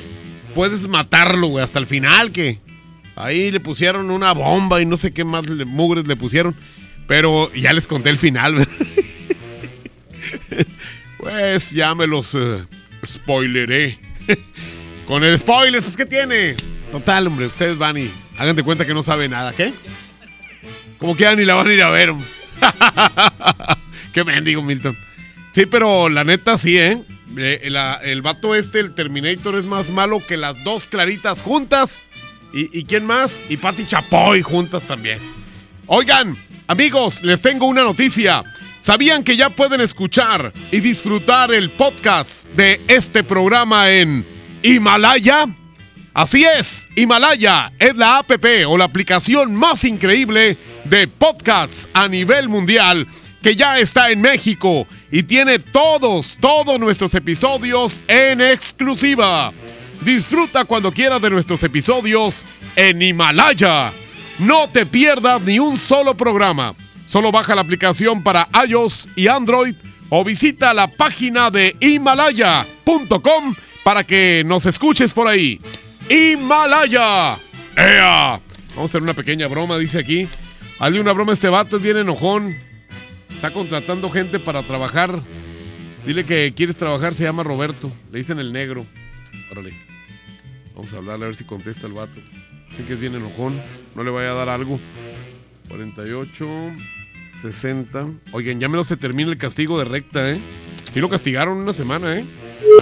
puedes matarlo, güey. Hasta el final que ahí le pusieron una bomba y no sé qué más mugres le pusieron. Pero ya les conté el final. pues ya me los eh, spoileré. Con el spoiler, pues ¿qué tiene? Total, hombre, ustedes van y hagan de cuenta que no saben nada, ¿qué? Como quieran y la van a ir a ver. Qué mendigo, Milton. Sí, pero la neta sí, ¿eh? Eh, la- el vato este, el Terminator, es más malo que las dos claritas juntas. ¿Y, y quién más? Y Pati Chapoy juntas también. Oigan, amigos, les tengo una noticia. ¿Sabían que ya pueden escuchar y disfrutar el podcast de este programa en Himalaya? Así es, Himalaya es la app o la aplicación más increíble de podcasts a nivel mundial que ya está en México y tiene todos, todos nuestros episodios en exclusiva. Disfruta cuando quieras de nuestros episodios en Himalaya. No te pierdas ni un solo programa. Solo baja la aplicación para iOS y Android o visita la página de himalaya.com para que nos escuches por ahí. Himalaya. ¡Ea! Vamos a hacer una pequeña broma, dice aquí. Hazle una broma este vato, es bien enojón. Está contratando gente para trabajar. Dile que quieres trabajar, se llama Roberto. Le dicen el negro. Órale. Vamos a hablarle a ver si contesta el vato. Dicen que es bien enojón. No le vaya a dar algo. 48, 60. Oigan, ya menos se termina el castigo de recta, ¿eh? Sí lo castigaron una semana, ¿eh?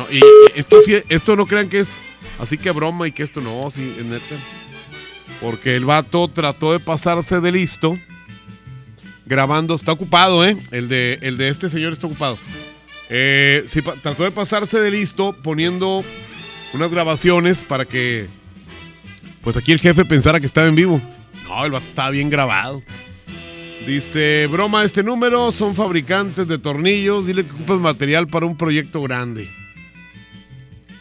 Y, esto esto no crean que es así que broma y que esto no, sí, es neta. Porque el vato trató de pasarse de listo grabando. Está ocupado, ¿eh? El de, el de este señor está ocupado. Eh, trató de pasarse de listo poniendo unas grabaciones para que, pues aquí el jefe pensara que estaba en vivo. No, el vato estaba bien grabado. Dice, broma, este número son fabricantes de tornillos. Dile que ocupas material para un proyecto grande.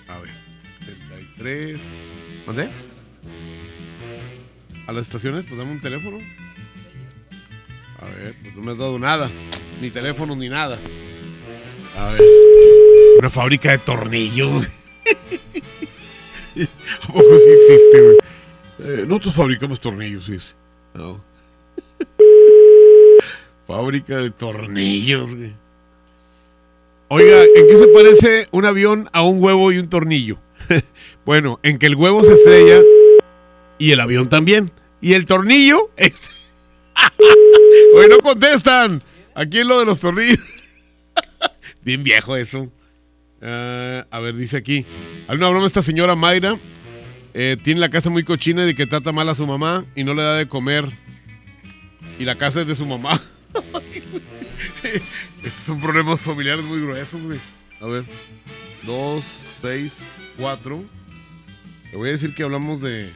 A ver, 33. ¿Mandé? ¿A las estaciones? Pues dame un teléfono. A ver, pues no me has dado nada. Ni teléfono ni nada. A ver. Una fábrica de tornillos. ¿A poco sí existe, güey? Eh, nosotros fabricamos tornillos, sí. No. Fábrica de tornillos, güey. Oiga, ¿en qué se parece un avión a un huevo y un tornillo? bueno, en que el huevo se estrella y el avión también. Y el tornillo es. Oye, no contestan. Aquí es lo de los tornillos. Bien viejo eso. Ah, a ver, dice aquí. Hay broma esta señora Mayra. eh, tiene la casa muy cochina y de que trata mal a su mamá y no le da de comer. Y la casa es de su mamá. Estos son problemas familiares muy gruesos, güey. A ver. Dos, seis, cuatro. Le voy a decir que hablamos de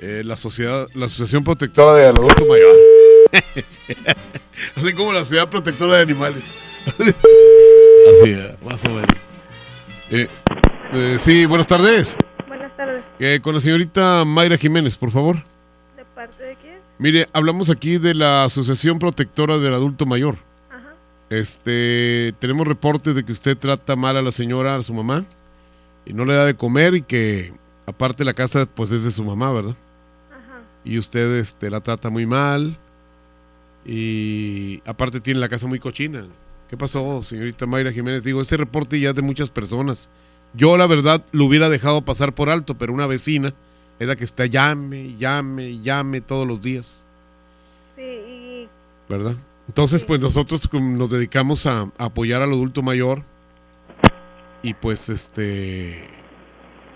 eh, la sociedad, la Asociación Protectora del Adulto Mayor. Así como la Sociedad Protectora de Animales. Así, más o menos. Eh, eh, sí, buenas tardes. Buenas tardes. Eh, con la señorita Mayra Jiménez, por favor. ¿De parte de quién? Mire, hablamos aquí de la Asociación Protectora del Adulto Mayor. Este, tenemos reportes de que usted trata mal a la señora, a su mamá, y no le da de comer y que aparte la casa pues es de su mamá, ¿verdad? Y usted este, la trata muy mal y aparte tiene la casa muy cochina. ¿Qué pasó, señorita Mayra Jiménez? Digo, ese reporte ya es de muchas personas. Yo la verdad lo hubiera dejado pasar por alto, pero una vecina es la que está llame, llame, llame todos los días, Sí, ¿verdad? Entonces, pues nosotros nos dedicamos a, a apoyar al adulto mayor y pues este,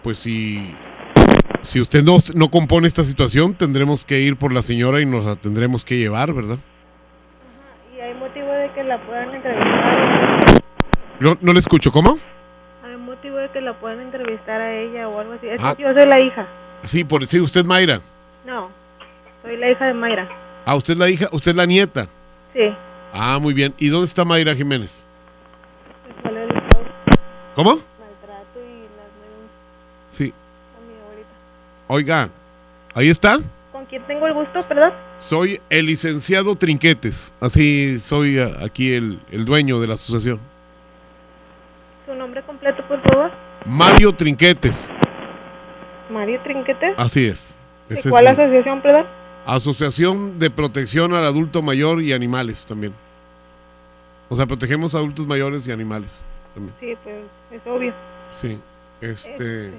pues si, si usted no, no compone esta situación, tendremos que ir por la señora y nos la tendremos que llevar, ¿verdad? y hay motivo de que la puedan entrevistar. No, no le escucho, ¿cómo? Hay motivo de que la puedan entrevistar a ella o algo así. Es Ah. que yo soy la hija. Sí, por sí, usted Mayra. No, soy la hija de Mayra. Ah, usted es la hija, usted es la nieta. Sí. Ah, muy bien. ¿Y dónde está Mayra Jiménez? ¿Cuál es? ¿Cómo? Maltrato y las Sí. Oiga, ahí está. ¿Con quién tengo el gusto, perdón? Soy el licenciado Trinquetes. Así soy ah, aquí el, el dueño de la asociación. ¿Su nombre completo, por favor? Mario Trinquetes. Mario Trinquete. Así es. ¿De Ese es cuál mi- asociación, perdón? Asociación de Protección al Adulto Mayor y Animales también. O sea, protegemos a adultos mayores y animales también. Sí, pues es obvio. Sí. Este.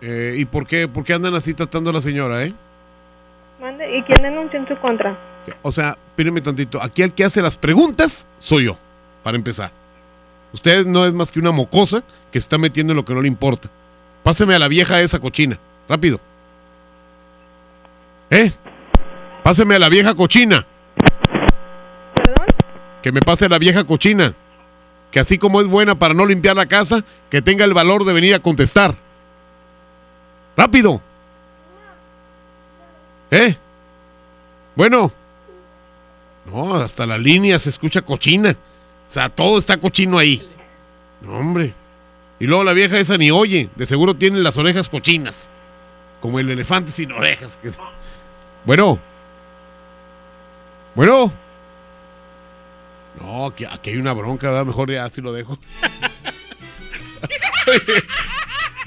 Eh, ¿Y por qué, por qué andan así tratando a la señora, eh? Mande. ¿Y quién denunció en su contra? O sea, espérenme tantito. Aquí el que hace las preguntas soy yo, para empezar. Usted no es más que una mocosa que se está metiendo en lo que no le importa. Páseme a la vieja esa cochina. Rápido. ¿Eh? Páseme a la vieja cochina. Que me pase a la vieja cochina. Que así como es buena para no limpiar la casa, que tenga el valor de venir a contestar. Rápido. ¿Eh? Bueno. No, hasta la línea se escucha cochina. O sea, todo está cochino ahí. No, hombre. Y luego la vieja esa ni oye. De seguro tiene las orejas cochinas. Como el elefante sin orejas. Bueno. Bueno. No, aquí hay una bronca, ¿verdad? Mejor ya así lo dejo.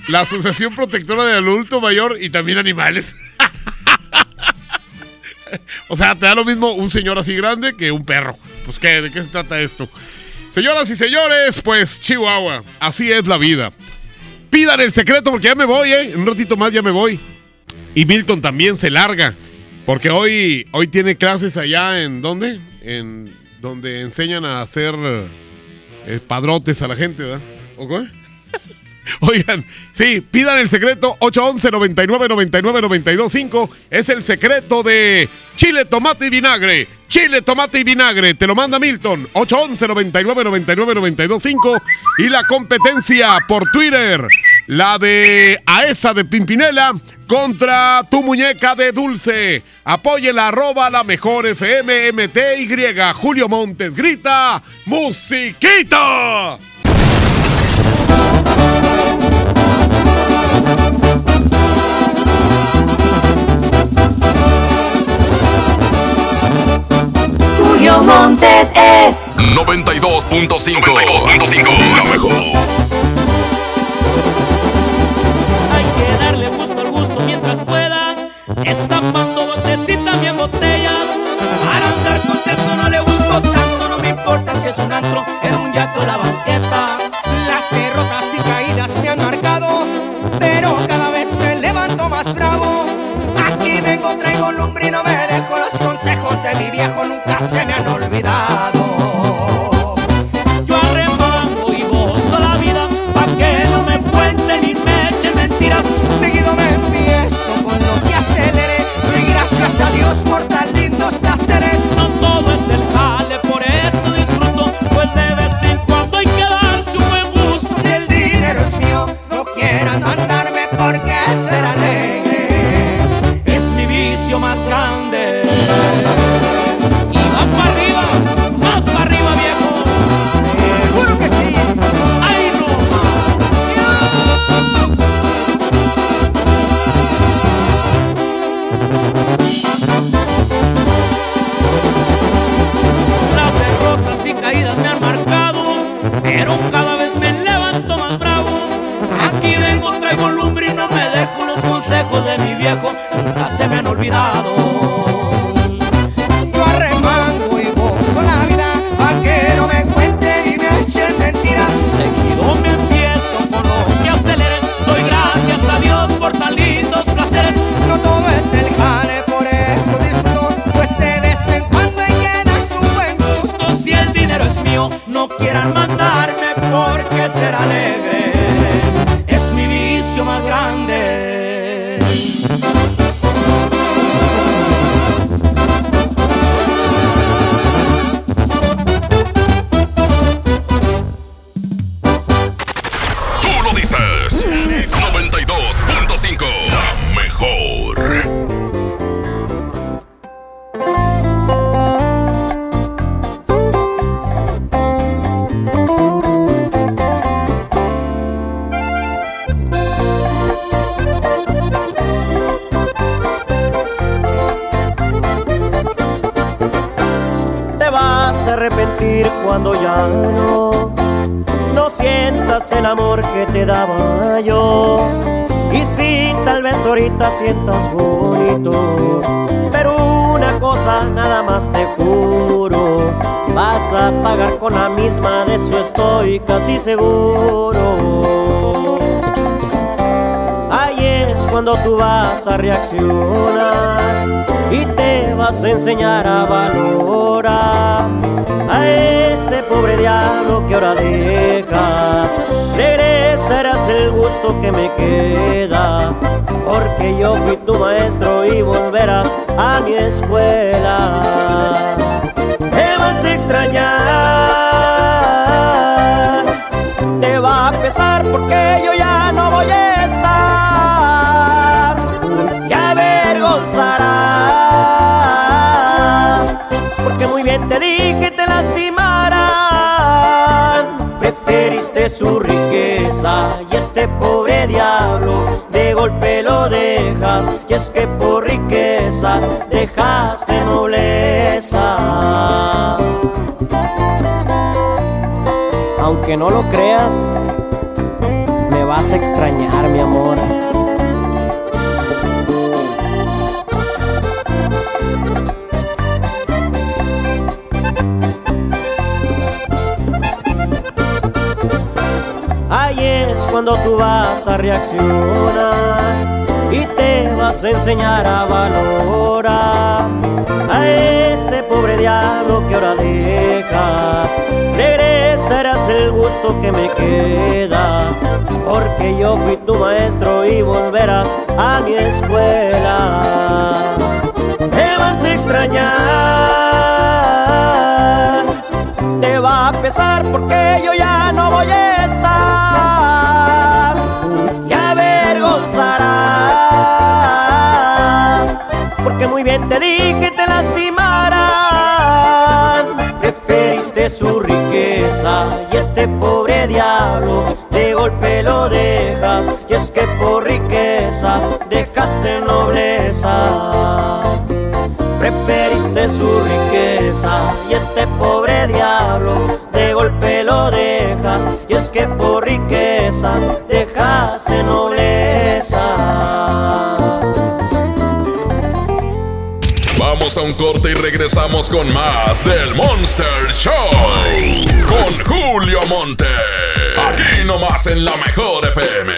la Asociación Protectora del Adulto Mayor y también animales. O sea, te da lo mismo un señor así grande que un perro. Pues, ¿qué? ¿De qué se trata esto? Señoras y señores, pues, Chihuahua, así es la vida. Pidan el secreto porque ya me voy, ¿eh? Un ratito más ya me voy. Y Milton también se larga. Porque hoy, hoy tiene clases allá en ¿dónde? En donde enseñan a hacer eh, padrotes a la gente, ¿verdad? Oigan, sí, pidan el secreto 811 99 99 925 Es el secreto de chile, tomate y vinagre. Chile, tomate y vinagre. Te lo manda Milton. 811 99 99 925 Y la competencia por Twitter. La de Aesa de Pimpinela contra tu muñeca de dulce. Apóyela, arroba la mejor FM MTY. Julio Montes grita, ¡Musiquita! Julio Montes es 92.5. 92.5. La mejor. Hay que darle gusto al gusto mientras pueda. Estampando botecitas bien botellas. Para andar contento no le busco tanto. No me importa si es un antro, en un yato o la banqueta. Bravo. Aquí vengo, traigo lumbre y no me dejo. Los consejos de mi viejo nunca se me han olvidado. Que me queda, porque yo fui tu maestro y volverás a mi escuela. Te vas a extrañar, te va a pesar porque yo ya no voy a estar y avergonzarás, porque muy bien te dije te lastimarán. De golpe lo dejas, y es que por riqueza dejaste nobleza. Preferiste su riqueza y este pobre diablo de golpe lo dejas, y es que por riqueza dejaste nobleza. Vamos a un corte y regresamos con más del Monster Show. Con Julio Monte. Aquí nomás en la mejor FM.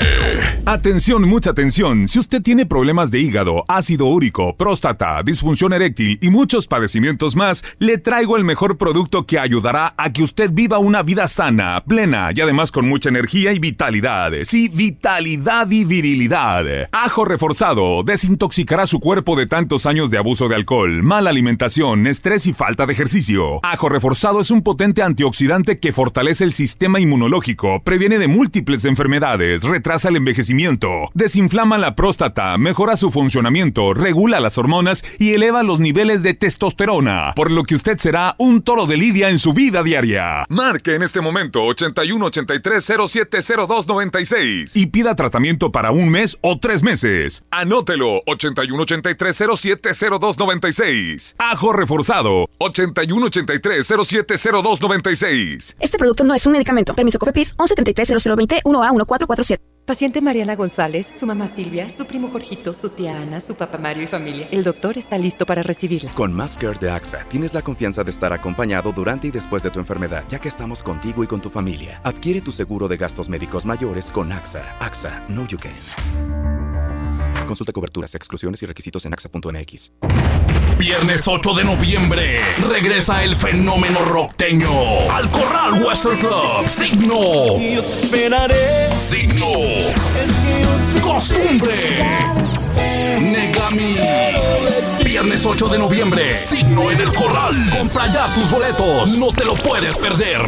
Atención, mucha atención. Si usted tiene problemas de hígado, ácido úrico, próstata, disfunción eréctil y muchos padecimientos más, le traigo el mejor producto que ayudará a que usted viva una vida sana, plena y además con mucha energía y vitalidad. Sí, vitalidad y virilidad. Ajo reforzado desintoxicará su cuerpo de tantos años de abuso de alcohol, mala alimentación, estrés y falta de ejercicio. Ajo reforzado es un potente antioxidante que fortalece el sistema inmunológico, previene de múltiples enfermedades, retrasa el envejecimiento, desinflama la próstata, mejora su funcionamiento, regula las hormonas y eleva los niveles de testosterona, por lo que usted será un toro de lidia en su vida diaria. Marque en este momento 81 83 07 02 96 y pida tratamiento para un mes o tres meses. Anótelo 81 83 07 02 96. Ajo reforzado 81 83 07 02 96. Este producto no es un medicamento. Permiso COFEPRIS 1173 1A 1447. Paciente Mariana González, su mamá Silvia, su primo Jorgito, su tía Ana, su papá Mario y familia. El doctor está listo para recibirla. Con Care de AXA tienes la confianza de estar acompañado durante y después de tu enfermedad, ya que estamos contigo y con tu familia. Adquiere tu seguro de gastos médicos mayores con AXA. AXA, no you can. Consulta coberturas, exclusiones y requisitos en axa.mx. Viernes 8 de noviembre regresa el fenómeno rockteño al Corral Western Club. Signo. Yo te esperaré. Signo. Costumbre. Negami. Viernes 8 de noviembre. Signo en el Corral. Compra ya tus boletos. No te lo puedes perder.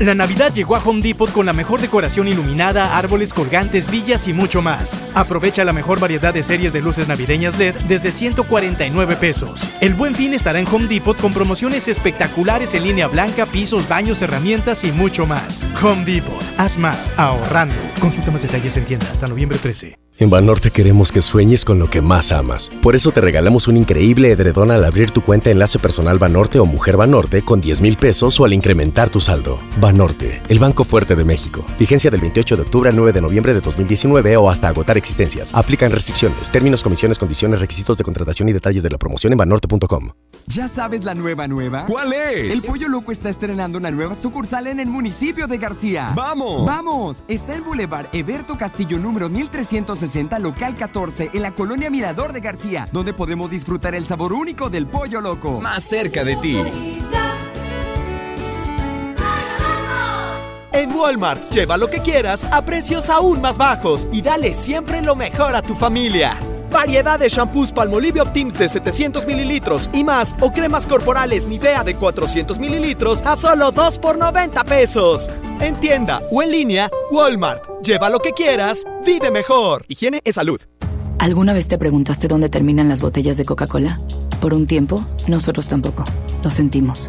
La Navidad llegó a Home Depot con la mejor decoración iluminada, árboles colgantes, villas y mucho más. Aprovecha la mejor variedad de series de luces navideñas LED desde 149 pesos. El buen fin estará en Home Depot con promociones espectaculares en línea blanca, pisos, baños, herramientas y mucho más. Home Depot, haz más ahorrando. Consulta más detalles en tienda hasta noviembre 13. En Banorte queremos que sueñes con lo que más amas. Por eso te regalamos un increíble edredón al abrir tu cuenta Enlace Personal Banorte o Mujer Banorte con 10 mil pesos o al incrementar tu saldo. Banorte, el Banco Fuerte de México. Vigencia del 28 de octubre al 9 de noviembre de 2019 o hasta agotar existencias. Aplican restricciones, términos, comisiones, condiciones, requisitos de contratación y detalles de la promoción en banorte.com. ¿Ya sabes la nueva nueva? ¿Cuál es? El Pollo Loco está estrenando una nueva sucursal en el municipio de García. ¡Vamos! ¡Vamos! Está en Boulevard Eberto Castillo número 1360 local 14 en la colonia Mirador de García, donde podemos disfrutar el sabor único del pollo loco. Más cerca de ti. En Walmart, lleva lo que quieras a precios aún más bajos y dale siempre lo mejor a tu familia. Variedad de shampoos Palmolive Optims de 700 mililitros y más o cremas corporales Nivea de 400 mililitros a solo 2 por 90 pesos. En tienda o en línea, Walmart. Lleva lo que quieras, vive mejor. Higiene es salud. ¿Alguna vez te preguntaste dónde terminan las botellas de Coca-Cola? Por un tiempo, nosotros tampoco. Lo sentimos.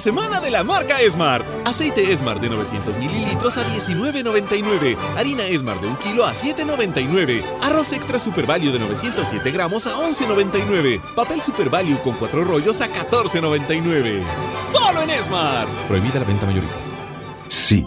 Semana de la marca Smart. Aceite Smart de 900 mililitros a 19.99. Harina Smart de 1 kilo a 7.99. Arroz extra Super Value de 907 gramos a 11.99. Papel Super Value con 4 rollos a 14.99. ¡Solo en Smart! Prohibida la venta mayoristas. Sí,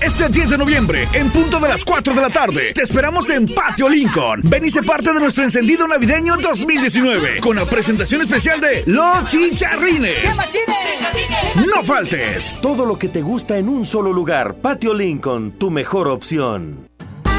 Este 10 de noviembre, en punto de las 4 de la tarde, te esperamos en Patio Lincoln. Ven y sé parte de nuestro encendido navideño 2019 con la presentación especial de Los Chicharrines. No faltes. Todo lo que te gusta en un solo lugar. Patio Lincoln, tu mejor opción.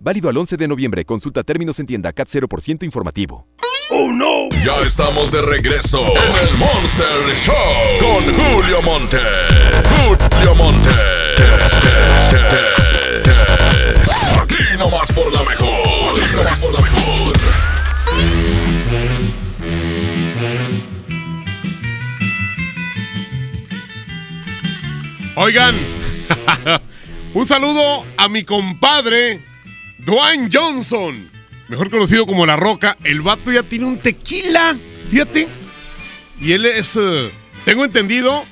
Válido al 11 de noviembre. Consulta términos en tienda CAT 0% informativo. ¡Oh, no! Ya estamos de regreso en el Monster Show con Julio Monte. Julio Monte. Aquí nomás por la mejor. Aquí nomás por la mejor. Oigan, un saludo a mi compadre Dwayne Johnson, mejor conocido como La Roca. El vato ya tiene un tequila, fíjate. Y él es, eh, tengo entendido,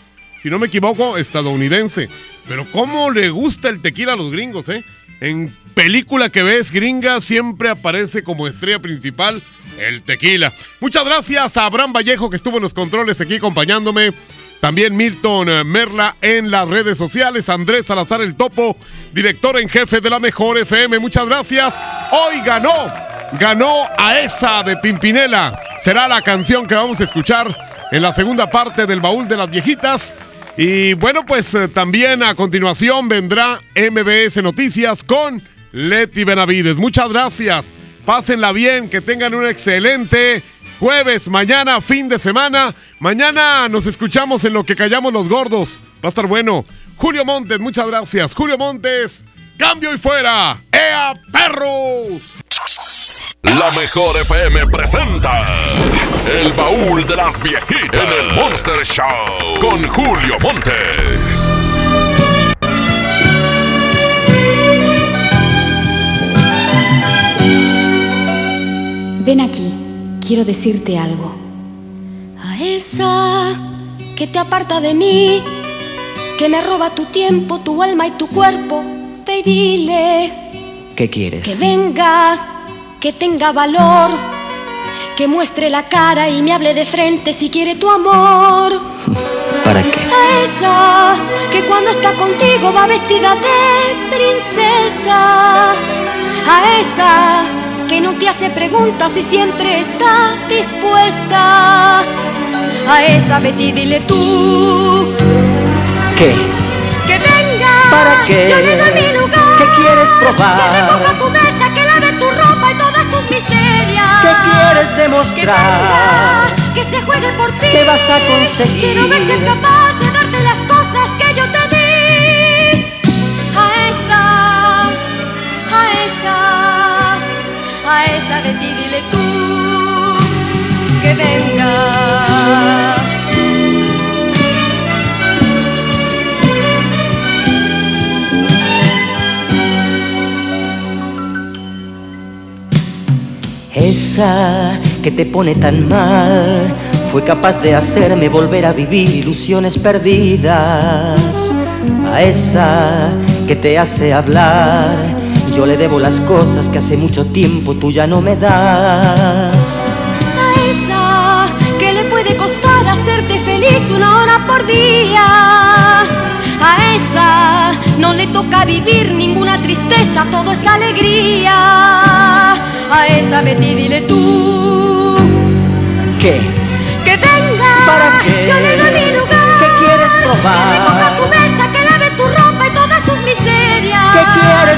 si no me equivoco, estadounidense. Pero cómo le gusta el tequila a los gringos, ¿eh? En película que ves gringa siempre aparece como estrella principal el tequila. Muchas gracias a Abraham Vallejo que estuvo en los controles aquí acompañándome. También Milton eh, Merla en las redes sociales. Andrés Salazar el Topo, director en jefe de la Mejor FM. Muchas gracias. Hoy ganó, ganó a esa de Pimpinela. Será la canción que vamos a escuchar en la segunda parte del baúl de las viejitas. Y bueno, pues eh, también a continuación vendrá MBS Noticias con Leti Benavides. Muchas gracias. Pásenla bien, que tengan un excelente jueves, mañana, fin de semana. Mañana nos escuchamos en lo que callamos los gordos. Va a estar bueno. Julio Montes, muchas gracias. Julio Montes, cambio y fuera. ¡Ea, perros! La mejor FM presenta El baúl de las viejitas en el Monster Show con Julio Montes. Ven aquí, quiero decirte algo. A esa que te aparta de mí, que me roba tu tiempo, tu alma y tu cuerpo, ve y dile ¿Qué quieres? que venga, que tenga valor, que muestre la cara y me hable de frente si quiere tu amor. ¿Para qué? A esa que cuando está contigo va vestida de princesa. A esa que no te hace preguntas y siempre está dispuesta. A esa Betty dile tú ¿Qué? que venga. ¿Para qué? Yo le doy mi lugar. ¿Qué quieres probar? Que recoja tu mesa, que lave tu ropa y todas tus miserias. ¿Qué quieres Que demostrar? venga, que se juegue por ti. ¿Qué vas a conseguir? Quiero ver si es capaz a esa de ti dile tú que venga. Esa que te pone tan mal fue capaz de hacerme volver a vivir ilusiones perdidas. A esa que te hace hablar, yo le debo las cosas que hace mucho tiempo tú ya no me das. A esa que le puede costar hacerte feliz una hora por día. A esa no le toca vivir ninguna tristeza, todo es alegría. A esa Betty dile tú ¿Qué? que venga. ¿Para qué? Yo le doy mi lugar. ¿Qué quieres probar?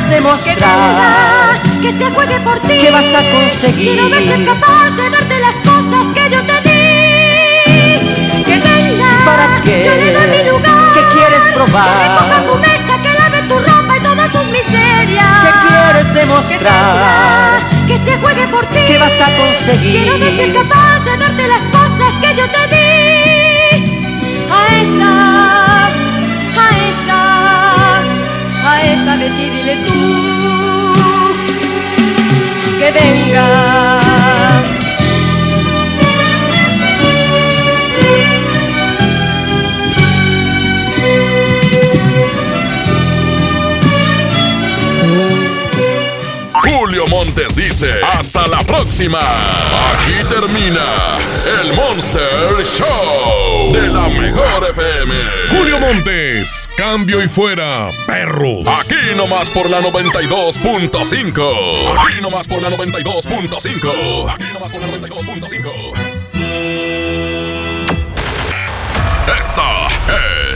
Quieres Que demostrar? venga, que se juegue por ti. ¿Qué vas a conseguir? Quiero ver si es capaz de darte las cosas que yo te di. Que venga. ¿Para qué? Yo le doy mi lugar. ¿Qué quieres Que recoja probar? tu mesa, que lave tu ropa y todas tus miserias. ¿Qué quieres Que demostrar? venga, que se juegue por ti. ¿Qué vas a conseguir? Quiero ver si es capaz de darte las cosas que yo te di. A esa, a esa Betty dile tú que venga. Montes dice, hasta la próxima. Aquí termina el Monster Show de la mejor FM. Julio Montes, cambio y fuera, perros. Aquí nomás por la 92.5. Aquí nomás por la 92.5. Aquí nomás por la 92.5. Esta es